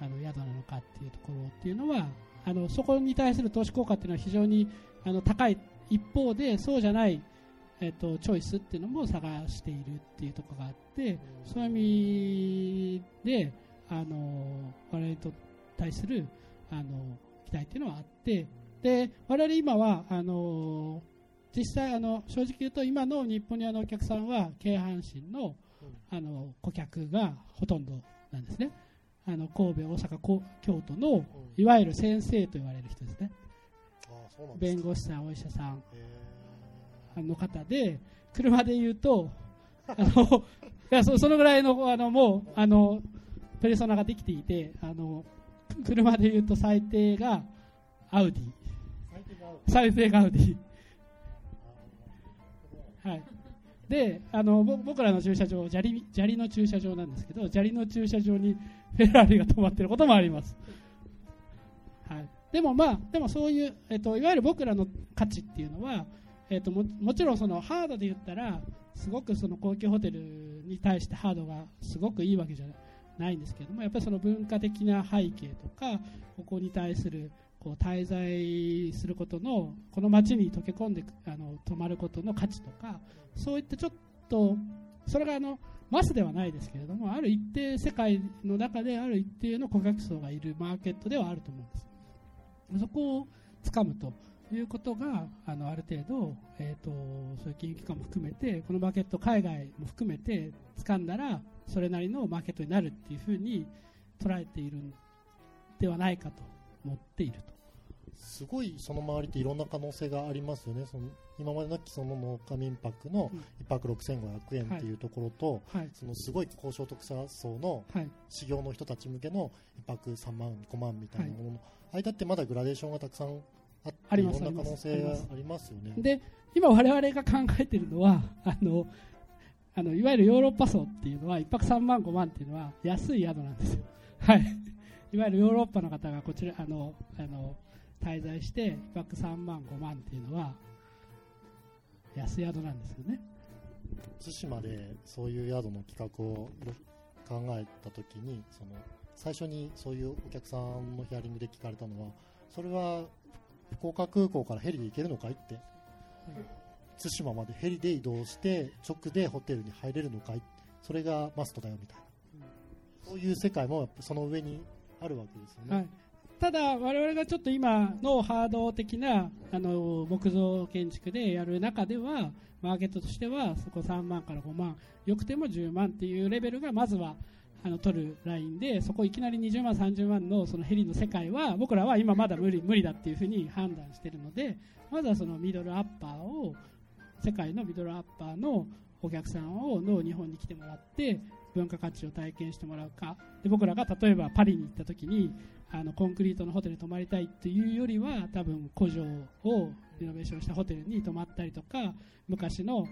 [SPEAKER 4] あの宿なのかっていうところっていうのは、あのそこに対する投資効果っていうのは非常にあの高い一方でそうじゃない、えっとチョイスっていうのも探しているっていうところがあってそういう意味であの我々に対するあの期待っていうのはあってで我々今はあの実際あの正直言うと今の日本にあのお客さんは京阪神のあの顧客がほとんどなんですね。あの神戸、大阪、こ京都のいわゆる先生と言われる人ですね。弁護士さん、お医者さん。の方で車で言うとあの いやそそのぐらいのあのもうあのペルソナができていてあの車で言うと最低がアウディ。
[SPEAKER 5] 最
[SPEAKER 4] 低がアウディ。はい、であの僕らの駐車場砂利砂利の駐車場なんですけど砂利の駐車場にフェラーリが止まってることもあります、はい、でもまあでもそういう、えっと、いわゆる僕らの価値っていうのは、えっと、ももちろんそのハードで言ったらすごくその高級ホテルに対してハードがすごくいいわけじゃない。ないんですけれどもやっぱりその文化的な背景とかここに対するこう滞在することのこの街に溶け込んであの泊まることの価値とかそういったちょっとそれがあのマスではないですけれどもある一定世界の中である一定の顧客層がいるマーケットではあると思うんです。そこをつかむということがあのある程度、えー、とそういう金融機関も含めてこのマーケット海外も含めて掴んだらそれなりのマーケットになるっていうふうに捉えているんではないかと思っていると。
[SPEAKER 5] すごいその周りっていろんな可能性がありますよね。その今までの既存の農家民泊の
[SPEAKER 4] うん。
[SPEAKER 5] 1泊6500円っていうところと、
[SPEAKER 4] はい。
[SPEAKER 5] そのすごい高所得者層の
[SPEAKER 4] はい。
[SPEAKER 5] 修行の人たち向けの1泊3万5万みたいなものの間ってまだグラデーションがたくさんあって
[SPEAKER 4] あります
[SPEAKER 5] いろんな可能性が
[SPEAKER 4] あります。で今我々が考えているのはあのあのいわゆるヨーロッパ層っていうのは1泊3万5万っていうのは安い宿なんですよ、はい、いわゆるヨーロッパの方がこちらあのあの滞在して1泊3万5万っていうのは安い宿なんですよね。
[SPEAKER 5] 対馬でそういう宿の企画を考えたときにその最初にそういうお客さんのヒアリングで聞かれたのはそれは福岡空港からヘリで行けるのかいって。対馬までヘリで移動して直でホテルに入れるのかい？それがマストだよみたいな。そういう世界もその上にあるわけですよね。
[SPEAKER 4] はい、ただ、我々がちょっと今のハード的なあの木造建築でやる中ではマーケットとしてはそこ3万から5万よくても10万っていうレベルがまずはあの取るラインでそこいきなり20万、30万のそのヘリの世界は僕らは今まだ無理無理だっていうふうに判断しているのでまずはそのミドルアッパーを世界のミドルアッパーのお客さんをの日本に来てもらって文化価値を体験してもらうか。で僕らが例えばパリに行った時にあのコンクリートのホテルに泊まりたいっていうよりは多分古城をリノベーションしたホテルに泊まったりとか昔の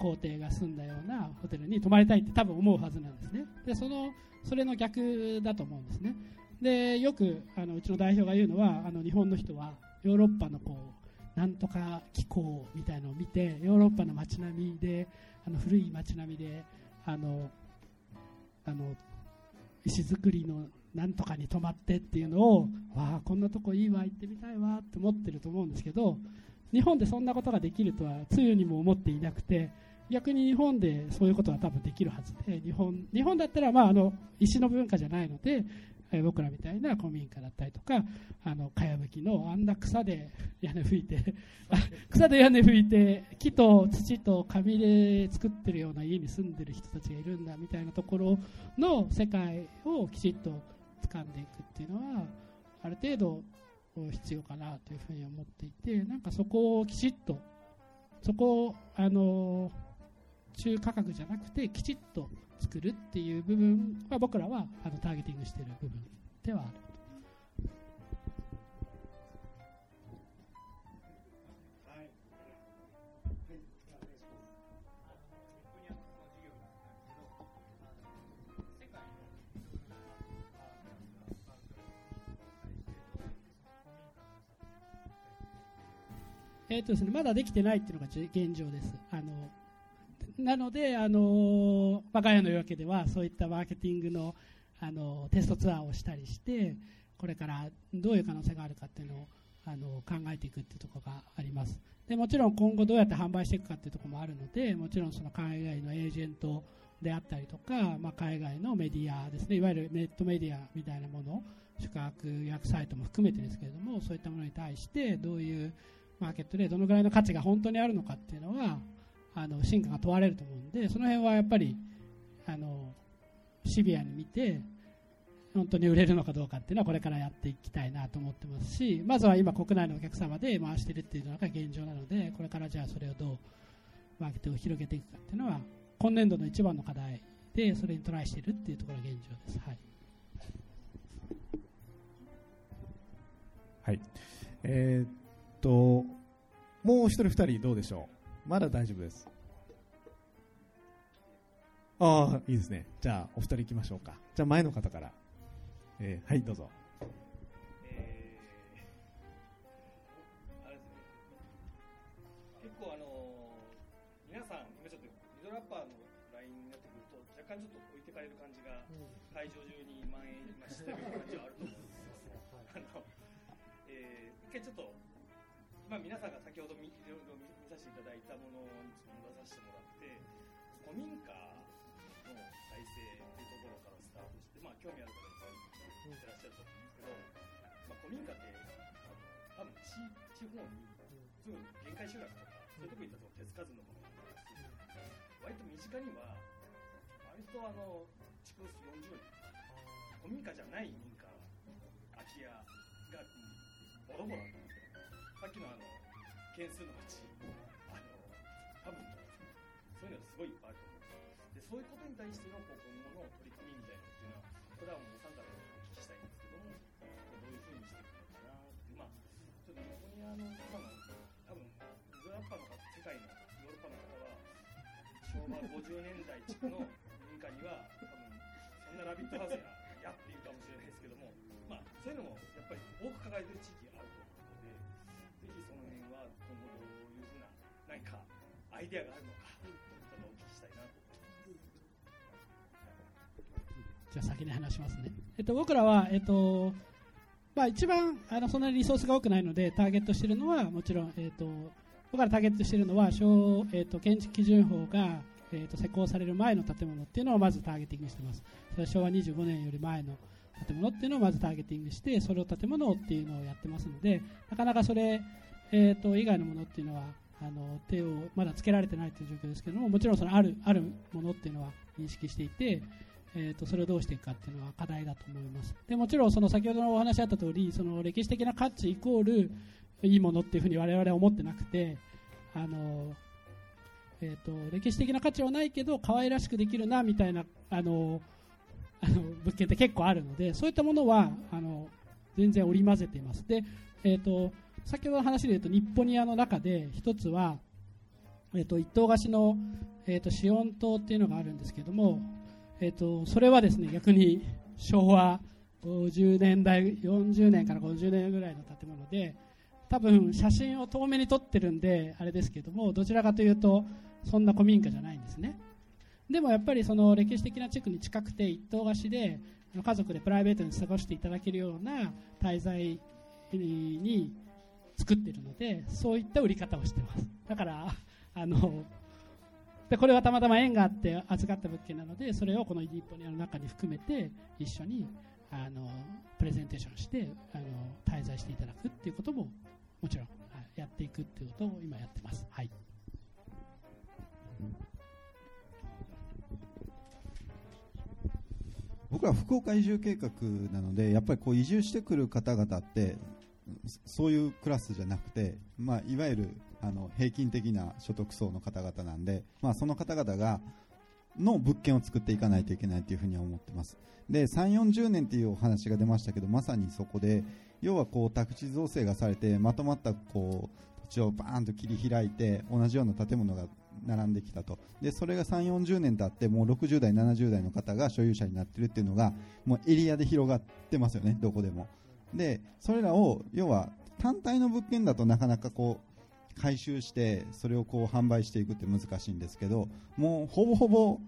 [SPEAKER 4] 皇帝が住んだようなホテルに泊まりたいって多分思うはずなんですね。でそのそれの逆だと思うんですね。でよくあのうちの代表が言うのはあの日本の人はヨーロッパのこうなんとか気候みたいのを見てヨーロッパの街並みであの古い街並みであのあの石造りのなんとかに泊まってっていうのをわあこんなとこいいわ行ってみたいわって思ってると思うんですけど日本でそんなことができるとはつゆにも思っていなくて逆に日本でそういうことは多分できるはずで日本日本だったら、まあ、あの石の文化じゃないので、え僕らみたいな古民家だったりとかあのかやぶきのあんな草で屋根拭いて草で屋根拭いて木と土と紙で作ってるような家に住んでる人たちがいるんだみたいなところの世界をきちっと掴んでいくっていうのはある程度必要かなというふうに思っていてなんかそこをきちっとそこをあの中価格じゃなくてきちっと作るっていう部分は僕らはあのターゲティングしている部分ではあるえーとですね、まだできてないっていうのが現状です。あのなので、あの我が家の夜明けではそういったマーケティングのあのテストツアーをしたりしてこれからどういう可能性があるかっていうのをあの考えていくっていうところがあります。でもちろん今後どうやって販売していくかっていうところもあるのでもちろんその海外のエージェントであったりとか、まあ、海外のメディアですね。いわゆるネットメディアみたいなもの宿泊予約サイトも含めてですけれどもそういったものに対してどういうマーケットでどのぐらいの価値が本当にあるのかっていうのはあの進化が問われると思うんでその辺はやっぱりあのシビアに見て本当に売れるのかどうかっていうのはこれからやっていきたいなと思ってますしまずは今国内のお客様で回してるっていうのが現状なのでこれからじゃあそれをどうマーケットを広げていくかっていうのは今年度の一番の課題でそれにトライしているっていうところが現状です。はい
[SPEAKER 1] はい。えーっと、もう一人二人どうでしょう？まだ大丈夫です。ああ、いいですね。じゃあ、お二人行きましょうか。じゃあ、前の方から。えーはい、どうぞ。
[SPEAKER 7] えーあれですね、結構あのー皆さん、今ちょっとミドルアッパーのラインになってくると、若干ちょっと置いてかれる感じが、会場中に蔓延してる感じはあると思うんですよ。あのえー一回ちょっと、まあ、皆さんがさせてもらって、古民家の再生っていうところからスタートして、まあ、興味ある方いっぱいいてらっしゃると思うんですけど、まあ、古民家って、あの多分地地方に、すぐ限界集落とか、そういうとこ行ったら手つかずのものがあります割と身近には、割とあの、築40年、古民家じゃない民家、空き家がボロボロあるんですよ。さっきのあの、件数のうそういうことに対してのこう今後の取り組みみたいなっていうのは、これはもうお三方にお聞きしたいんですけども、どういうふうにしていくのかなって、まあ、ちょっと日本にあの、今の、多分、ヨーロッパの方、世界のヨーロッパの方は、昭和50年代地区の民家には、多分、そんなラビットハウスがやっていうかもしれないですけども、まあ、そういうのもやっぱり多く抱えてる地域があると思うので、ぜひその辺は今後どういうふうな何かアイデアがあるの
[SPEAKER 4] じゃあ先に話しますね。えっと、僕らは、えっと、まあ一番、あの、そんなにリソースが多くないので、ターゲットしているのは、もちろん、えっと、僕らターゲットしているのは、小、えっと、建築基準法が、えっと、施行される前の建物っていうのをまずターゲティングしてます。それは昭和25年より前の建物っていうのをまずターゲティングして、それを建物っていうのをやってますので、なかなかそれ、えっと、以外のものっていうのは、あの、手をまだつけられてないという状況ですけども、もちろんそのある、あるものっていうのは認識していて、えー、とそれをどうしていくかっていうのは課題だと思います。でもちろんその先ほどのお話あった通り、その歴史的な価値イコールいいものっていうふうに我々は思ってなくて、あのえー、と歴史的な価値はないけど可愛らしくできるなみたいなあのあの 物件って結構あるので、そういったものはあの全然織り交ぜています。で、えー、と先ほどの話で言うと日本ニアの中で一つは、えー、と一棟貸しの、えー、とシオン島っていうのがあるんですけども、えー、とそれはですね逆に昭和50年代40年から50年ぐらいの建物で多分写真を遠目に撮ってるんであれですけどもどちらかというとそんな古民家じゃないんですね。でもやっぱりその歴史的な地区に近くて一棟貸しで家族でプライベートに過ごしていただけるような滞在に作ってるのでそういった売り方をしてます。だからあのでこれはたまたま縁があって預かった物件なのでそれをこのイディポニアの中に含めて一緒にあのプレゼンテーションしてあの滞在していただくっていうことももちろんやっていくっていうことを今やってます。はい
[SPEAKER 2] 僕ら福岡移住計画なのでやっぱりこう移住してくる方々ってそういうクラスじゃなくて、まあ、いわゆるあの平均的な所得層の方々なんで、まあ、その方々がの物件を作っていかないといけないというふうには思ってますで3、40年というお話が出ましたけどまさにそこで要はこう宅地造成がされてまとまったこう土地をバーンと切り開いて同じような建物が並んできたとでそれが3、40年経ってもう60代、70代の方が所有者になってるっていうのがもうエリアで広がってますよね、どこでも。でそれらを要は単体の物件だとなかなかこう回収してそれをこう販売していくって難しいんですけどもうほぼほぼ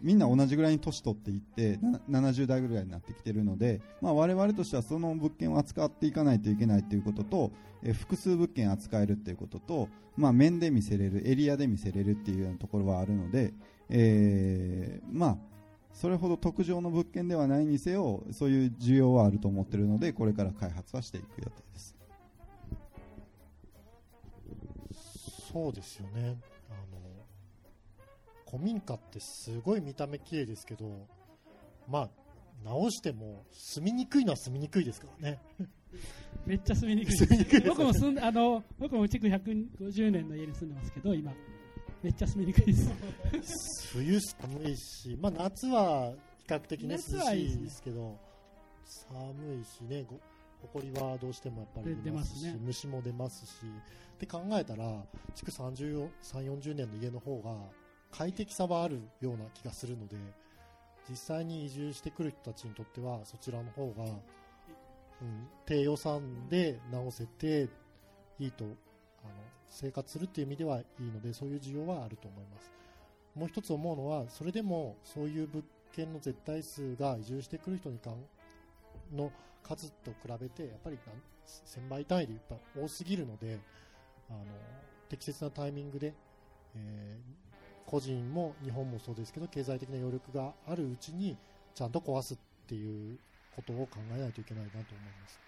[SPEAKER 2] みんな同じぐらいに年取っていって70代ぐらいになってきてるので、まあ、我々としてはその物件を扱っていかないといけないということと、え複数物件扱えるということと、まあ、面で見せれるエリアで見せれるっていうようなところはあるので、えーまあ、それほど特上の物件ではないにせよそういう需要はあると思っているのでこれから開発はしていく予定です。
[SPEAKER 5] そうですよね。あの古民家ってすごい見た目綺麗ですけどまあ直しても住みにくいのは住みにくいですからね。
[SPEAKER 4] めっちゃ住みにくい
[SPEAKER 5] 住みにくいです
[SPEAKER 4] 僕も住んであの僕も築150年の家に住んでますけど今めっちゃ住みにくいです。
[SPEAKER 5] 冬寒いし、まあ、夏は比較的ね
[SPEAKER 4] 夏
[SPEAKER 5] 涼しい
[SPEAKER 4] はいいです
[SPEAKER 5] けど寒いしねご埃はどうしてもやっぱり
[SPEAKER 4] で
[SPEAKER 5] 出ますし
[SPEAKER 4] ね
[SPEAKER 5] 虫も出ますしって考えたら築30 40年の家の方が快適さはあるような気がするので実際に移住してくる人たちにとってはそちらの方が、うん、低予算で直せていいとあの生活するっていう意味ではいいのでそういう需要はあると思います。もう一つ思うのはそれでもそういう物件の絶対数が移住してくる人にかんの数と比べてやっぱり1000倍単位でやっぱ多すぎるのであの適切なタイミングで、えー個人も日本もそうですけど経済的な余力があるうちにちゃんと壊すっていうことを考えないといけないなと思います。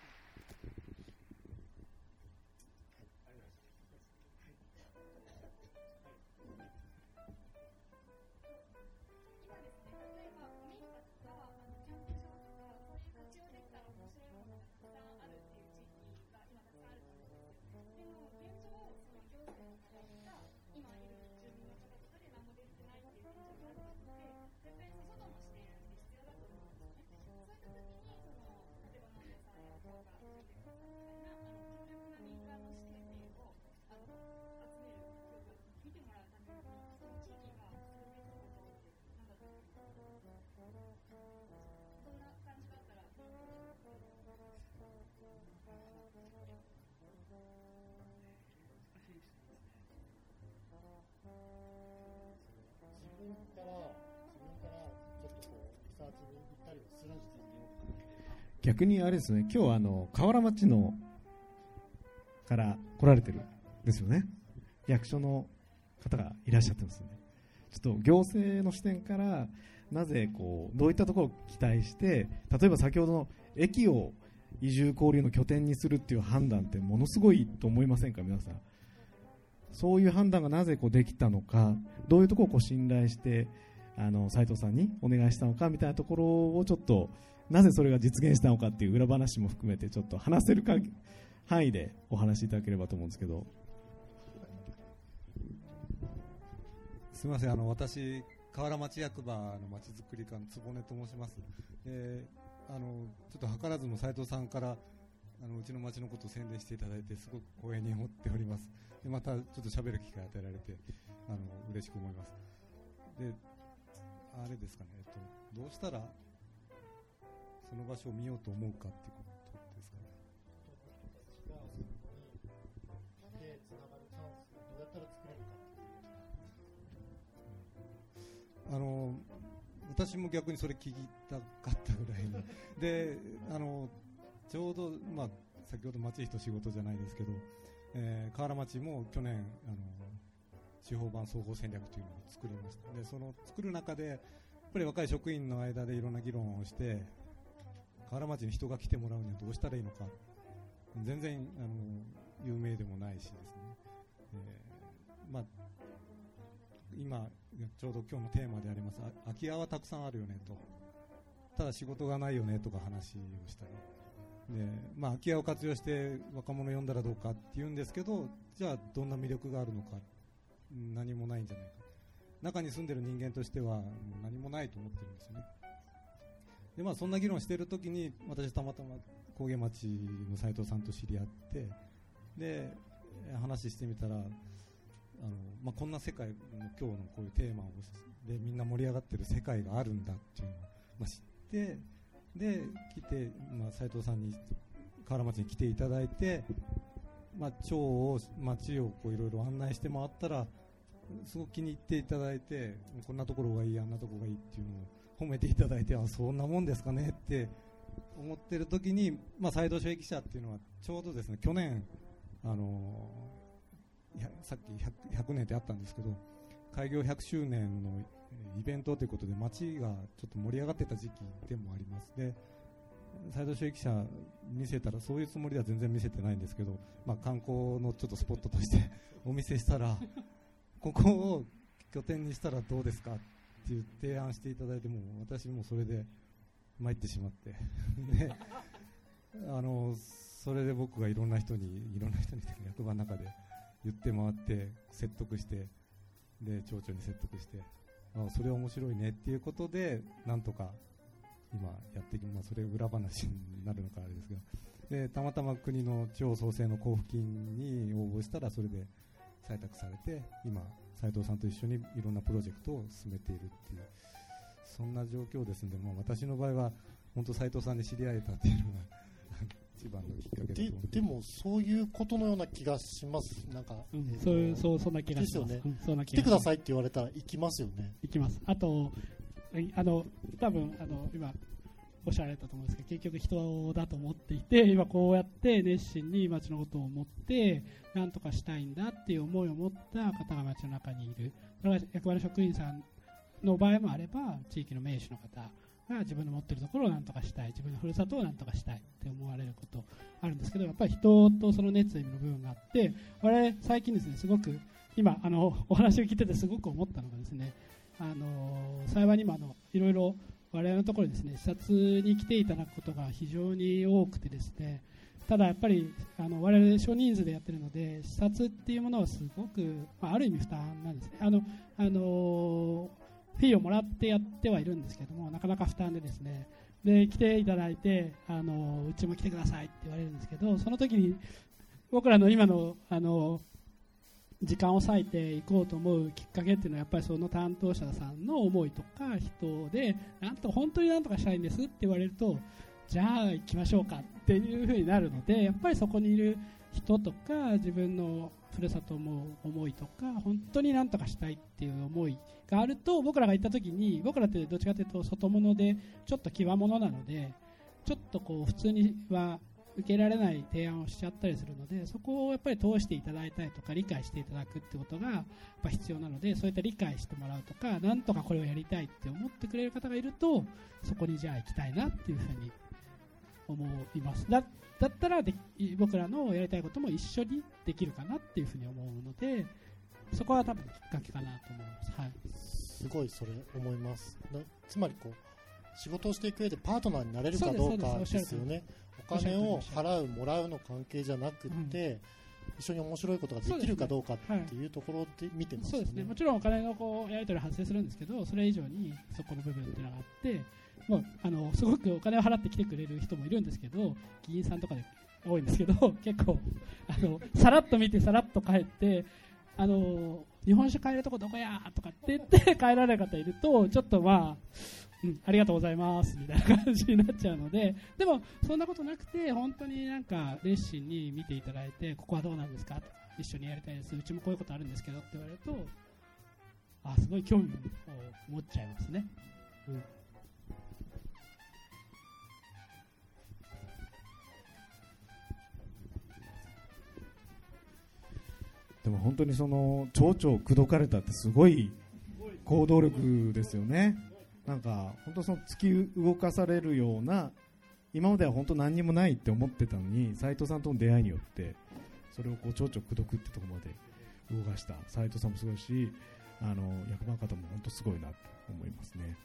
[SPEAKER 1] 逆にあれですね、今日はあの、河原町の、から来られてるですよね。役所の方がいらっしゃってますね。ちょっと行政の視点から、なぜこう、どういったところを期待して、例えば先ほどの駅を移住交流の拠点にするっていう判断ってものすごいと思いませんか、皆さん。そういう判断がなぜこうできたのか、どういうところをこう信頼して、あの斉藤さんにお願いしたのかみたいなところをちょっとなぜそれが実現したのかっていう裏話も含めてちょっと話せる範囲でお話しいただければと思うんですけど
[SPEAKER 8] すみません、あの私、河原町役場のまちづくり課の坪根と申します。で、あのちょっと図らずも斉藤さんからあのうちの町のことを宣伝していただいてすごく光栄に思っております。でまたちょっと喋る機会を与えられてあの嬉しく思います。で、あれですかね、えっとどうしたらその場所を見ようと思うかっていうことですかね。あの私も逆にそれ聞きたかったぐらいに。であのちょうど、まあ、先ほど町人仕事じゃないですけど、えー河原町も去年あの地方版総合戦略というのを作りました。でその作る中でやっぱり若い職員の間でいろんな議論をして河原町に人が来てもらうにはどうしたらいいのか。全然あの有名でもないしですね、えーまあ今ちょうど今日のテーマであります空き家はたくさんあるよねと。ただ仕事がないよねとか話をしたり。で、まあ、空き家を活用して若者呼んだらどうかって言うんですけどじゃあどんな魅力があるのか。何もないんじゃないか。中に住んでる人間としては何もないと思ってるんですよね。で、まあ、そんな議論している時に私たまたま高原町の斉藤さんと知り合ってで話してみたらあのまあ、こんな世界の今日のこういうテーマをでみんな盛り上がってる世界があるんだっていうのを、まあ、知ってで来て、まあ、斉藤さんに河原町に来ていただいて、まあ、町を町をいろいろ案内して回ったらすごく気に入っていただいてこんなところがいいあんなところがいいっていうのを褒めていただいてあそんなもんですかねって思ってる時に、まあ、サイド収益者っていうのはちょうどですね去年あのいやさっき 100, 100年ってあったんですけど開業100周年のイベントということで街がちょっと盛り上がってた時期でもあります。でサイド収益者見せたらそういうつもりでは全然見せてないんですけど、まあ、観光のちょっとスポットとしてお見せしたらここを拠点にしたらどうですかってていう提案していただいても私もそれで参ってしまって。であのそれで僕がいろんな人にいろんな人に役場の中で言って回って説得してで町長に説得してあそれは面白いねっていうことでなんとか今やっていきますそれ裏話になるのかあれですけどでたまたま国の地方創生の交付金に応募したらそれで採択されて今斉藤さんと一緒にいろんなプロジェクトを進めているっていうそんな状況ですので、まあ、私の場合は本当斉藤さんに知り合えたっていうのが一番のきっかけ
[SPEAKER 5] ででも。そういうことのような気がします。なんか、
[SPEAKER 4] うん、そういうそうそんな気がします。
[SPEAKER 5] ですよね、
[SPEAKER 4] うん、
[SPEAKER 5] そんな気来てくださいって言われたら行きますよね。
[SPEAKER 4] 行きます。あとあの多分あの今おっしゃられたと思うんですけど結局人だと思っていて今こうやって熱心に町のことを思って何とかしたいんだっていう思いを持った方が町の中にいる。それは役場の職員さんの場合もあれば地域の名手の方が自分の持っているところを何とかしたい自分のふるさとを何とかしたいって思われることあるんですけどやっぱり人とその熱意の部分があって我々最近ですねすごく今あのお話を聞いててすごく思ったのがですねあの幸いにもあのいろいろ我々のところにですね視察に来ていただくことが非常に多くてですねただやっぱりあの我々少人数でやってるので視察っていうものはすごく、まあ、ある意味負担なんですね。あのあのフィーをもらってやってはいるんですけどもなかなか負担でですねで来ていただいてあのうちも来てくださいって言われるんですけどその時に僕らの今のあの時間を割いていこうと思うきっかけっていうのはやっぱりその担当者さんの思いとか人でなんと本当になんとかしたいんですって言われるとじゃあ行きましょうかっていうふうになるのでやっぱりそこにいる人とか自分のふるさと思う思いとか本当になんとかしたいっていう思いがあると僕らが行った時に僕らってどっちかというと外物でちょっと際物なのでちょっとこう普通には受けられない提案をしちゃったりするのでそこをやっぱり通していただいたりとか理解していただくってことがやっぱ必要なのでそういった理解してもらうとかなんとかこれをやりたいって思ってくれる方がいるとそこにじゃあ行きたいなっていうふうに思います。だだったらで僕らのやりたいことも一緒にできるかなっていうふうに思うのでそこは多分きっかけかなと思います、はい、
[SPEAKER 5] すごいそれ思います。つまりこう仕事をしていく上でパートナーになれるかどうかですよね。お金を払うもらうの関係じゃなくて、一緒に面白いことができるかどうかっていうところで見てます、
[SPEAKER 4] ね。そうですね。もちろんお金のこうやり取り発生するんですけどそれ以上にそこの部分っていうのがあってもうあのすごくお金を払って来てくれる人もいるんですけど議員さんとかで多いんですけど 結構あのさらっと見てさらっと帰ってあの日本酒買えるとこどこやとかって言って帰られる方いるとちょっとまあうん、ありがとうございます。みたいな感じになっちゃうのででもそんなことなくて本当になんか熱心に見ていただいてここはどうなんですか？と一緒にやりたいです。うちもこういうことあるんですけどって言われるとあすごい興味を持っちゃいますね。うん。
[SPEAKER 1] でも本当にその町長を口説かれたってすごい行動力ですよね。なんか本当その突き動かされるような今までは本当何にもないって思ってたのに斉藤さんとの出会いによってそれをこう蝶々口説くってところまで動かした。斉藤さんもすごいしあの役場の方も本当すごいなと思いますね。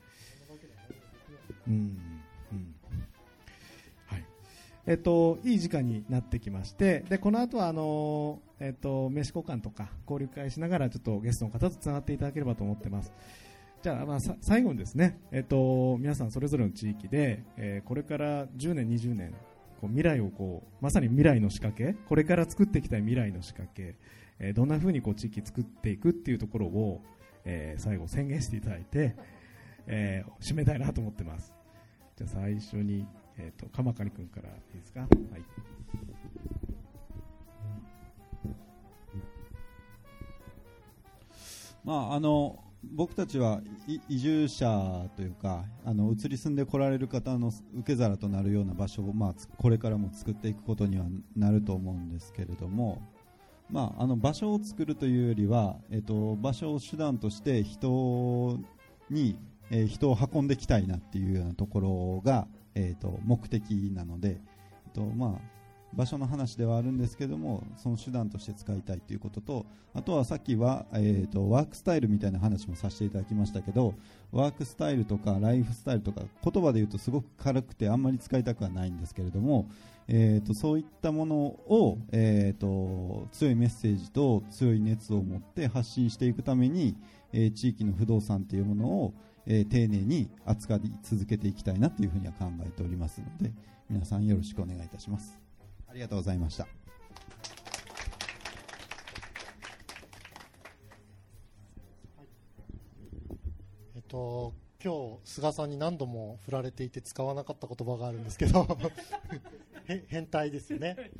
[SPEAKER 1] うん。えっと、いい時間になってきましてでこの後はあの、えっと、名刺交換とか交流会しながらちょっとゲストの方とつながっていただければと思ってます。じゃあ、まあ、最後にですね、えっと、皆さんそれぞれの地域で、えー、これから10年、20年、こう未来をこう、まさに未来の仕掛け、これから作っていきたい未来の仕掛け、えー、どんなふうにこう地域作っていくっていうところを、えー、最後宣言していただいて、えー、締めたいなと思ってます。じゃあ最初に、えっ、ー、と、鎌刈君からいいですか？はい。
[SPEAKER 2] まあ、あの僕たちは移住者というかあの移り住んで来られる方の受け皿となるような場所を、まあ、これからも作っていくことにはなると思うんですけれども、まあ、あの場所を作るというよりは、えっと、場所を手段として人に、えー人を運んできたいなっていうようなところが、えっと、目的なので、えっとまあ、場所の話ではあるんですけどもその手段として使いたいということとあとはさっきは、えー、とワークスタイルみたいな話もさせていただきましたけどワークスタイルとかライフスタイルとか言葉で言うとすごく軽くてあんまり使いたくはないんですけれども、えー、とそういったものを、えー、と強いメッセージと強い熱を持って発信していくために、えー地域の不動産というものを、えー丁寧に扱い続けていきたいなというふうには考えておりますので皆さんよろしくお願いいたします。りがとうございました
[SPEAKER 5] えっと、今日、菅さんに何度も振られていて使わなかった言葉があるんですけど、へ変態ですよね。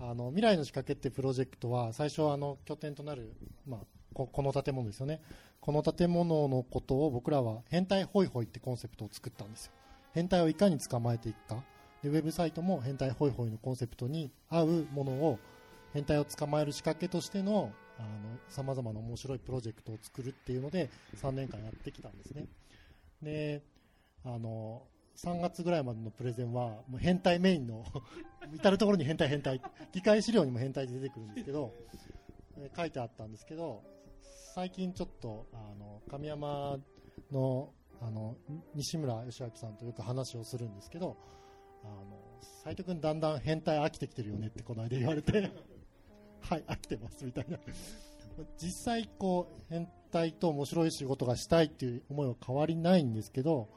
[SPEAKER 5] あの、未来の仕掛けってプロジェクトは、最初はあの、拠点となる、まあ、ここの建物ですよね。この建物のことを僕らは変態ホイホイってコンセプトを作ったんですよ。変態をいかに捕まえていくか。で、ウェブサイトも変態ホイホイのコンセプトに合うものを変態を捕まえる仕掛けとしてのあの様々な面白いプロジェクトを作るっていうので3年間やってきたんですね。であの3月ぐらいまでのプレゼンはもう変態メインの 至る所に変態変態議会資料にも変態で出てくるんですけど書いてあったんですけど最近ちょっとあの神山のあの西村義明さんとよく話をするんですけどあの斉藤君だんだん変態飽きてきてるよねってこの間言われて。はい飽きてますみたいな。実際こう変態と面白い仕事がしたいっていう思いは変わりないんですけど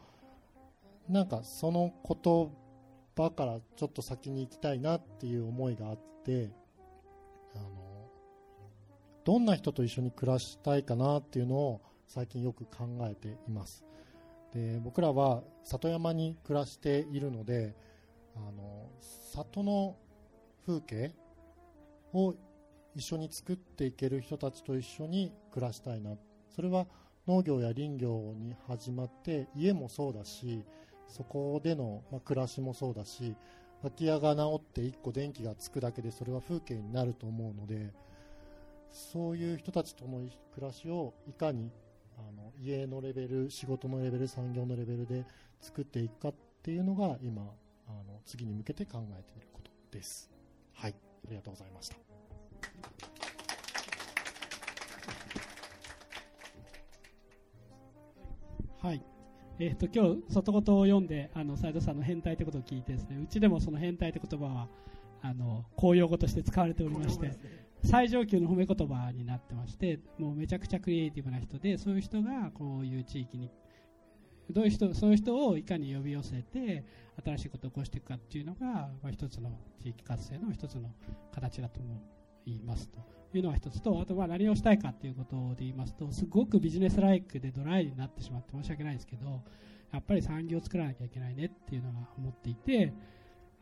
[SPEAKER 5] なんかその言葉からちょっと先に行きたいなっていう思いがあってあのどんな人と一緒に暮らしたいかなっていうのを最近よく考えています。で僕らは里山に暮らしているのであの里の風景を一緒に作っていける人たちと一緒に暮らしたいなそれは農業や林業に始まって家もそうだしそこでの、ま、暮らしもそうだし空き家が直って1個電気がつくだけでそれは風景になると思うのでそういう人たちとの暮らしをいかにあの家のレベル仕事のレベル産業のレベルで作っていくかっていうのが今あの次に向けて考えていることです。はい。ありがとうございました。
[SPEAKER 4] はい。えっ、と、今日、外言を読んで、あの、斉藤さんの変態ってことを聞いてですね、うちでもその変態って言葉は、あの、公用語として使われておりまして、最上級の褒め言葉になってまして、もうめちゃくちゃクリエイティブな人で、そういう人がこういう地域に、どういう人、そういう人をいかに呼び寄せて、新しいことを起こしていくかっていうのが、まあ、一つの地域活性の一つの形だと思いますというのが一つと、あとは何をしたいかっていうことで言いますと、すごくビジネスライクでドライになってしまって申し訳ないですけど、やっぱり産業を作らなきゃいけないねっていうのが思っていて、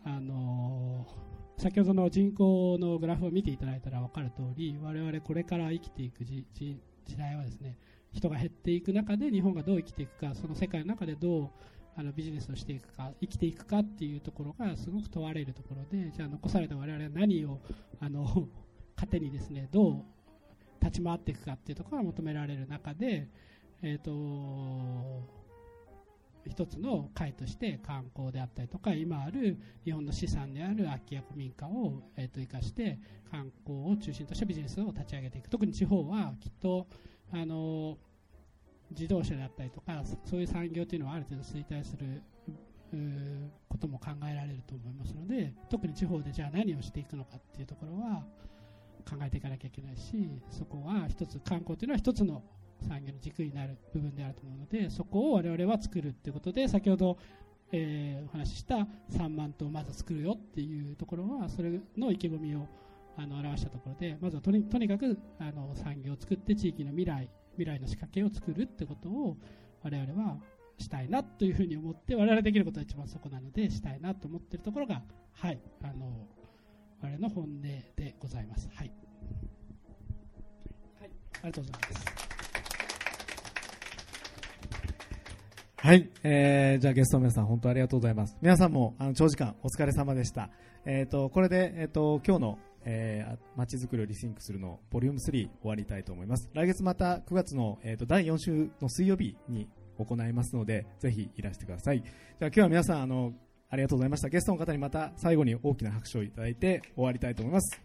[SPEAKER 4] あのー先ほどの人口のグラフを見ていただいたら分かる通り、我々これから生きていく時代はですね、人が減っていく中で日本がどう生きていくか、その世界の中でどうあのビジネスをしていくか、生きていくかっていうところがすごく問われるところで、じゃあ残された我々は何をあの 糧にですね、どう立ち回っていくかっていうところが求められる中で、えっ、と一つの会として観光であったりとか今ある日本の資産である空き家古民家を、えー、と生かして観光を中心としたビジネスを立ち上げていく。特に地方はきっとあの自動車であったりとかそういう産業というのはある程度衰退することも考えられると思いますので特に地方でじゃあ何をしていくのかっていうところは考えていかなきゃいけないしそこは一つ観光というのは一つの産業の軸になる部分であると思うのでそこを我々は作るということで先ほど、えーお話しした3万頭をまず作るよっていうところはそれの意気込みをあの表したところでまずはとにとにかくあの産業を作って地域の未来未来の仕掛けを作るってことを我々はしたいなというふうに思って我々できることは一番そこなのでしたいなと思っているところがはいあの我々の本音でございます。はい、はい、ありがとうございます。
[SPEAKER 1] はい、えー、じゃあゲストの皆さん本当ありがとうございます。皆さんもあの長時間お疲れ様でした。えっ、ー、とこれでえっ、ー、と今日のえー、まちづくりをリシンクするのボリューム3終わりたいと思います。来月また9月の、えー、と第4週の水曜日に行いますので、ぜひいらしてください。じゃあ今日は皆さん、あの、ありがとうございました。ゲストの方にまた最後に大きな拍手をいただいて終わりたいと思います。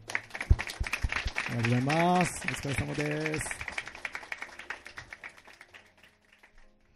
[SPEAKER 1] ありがとうございます。お疲れ様です。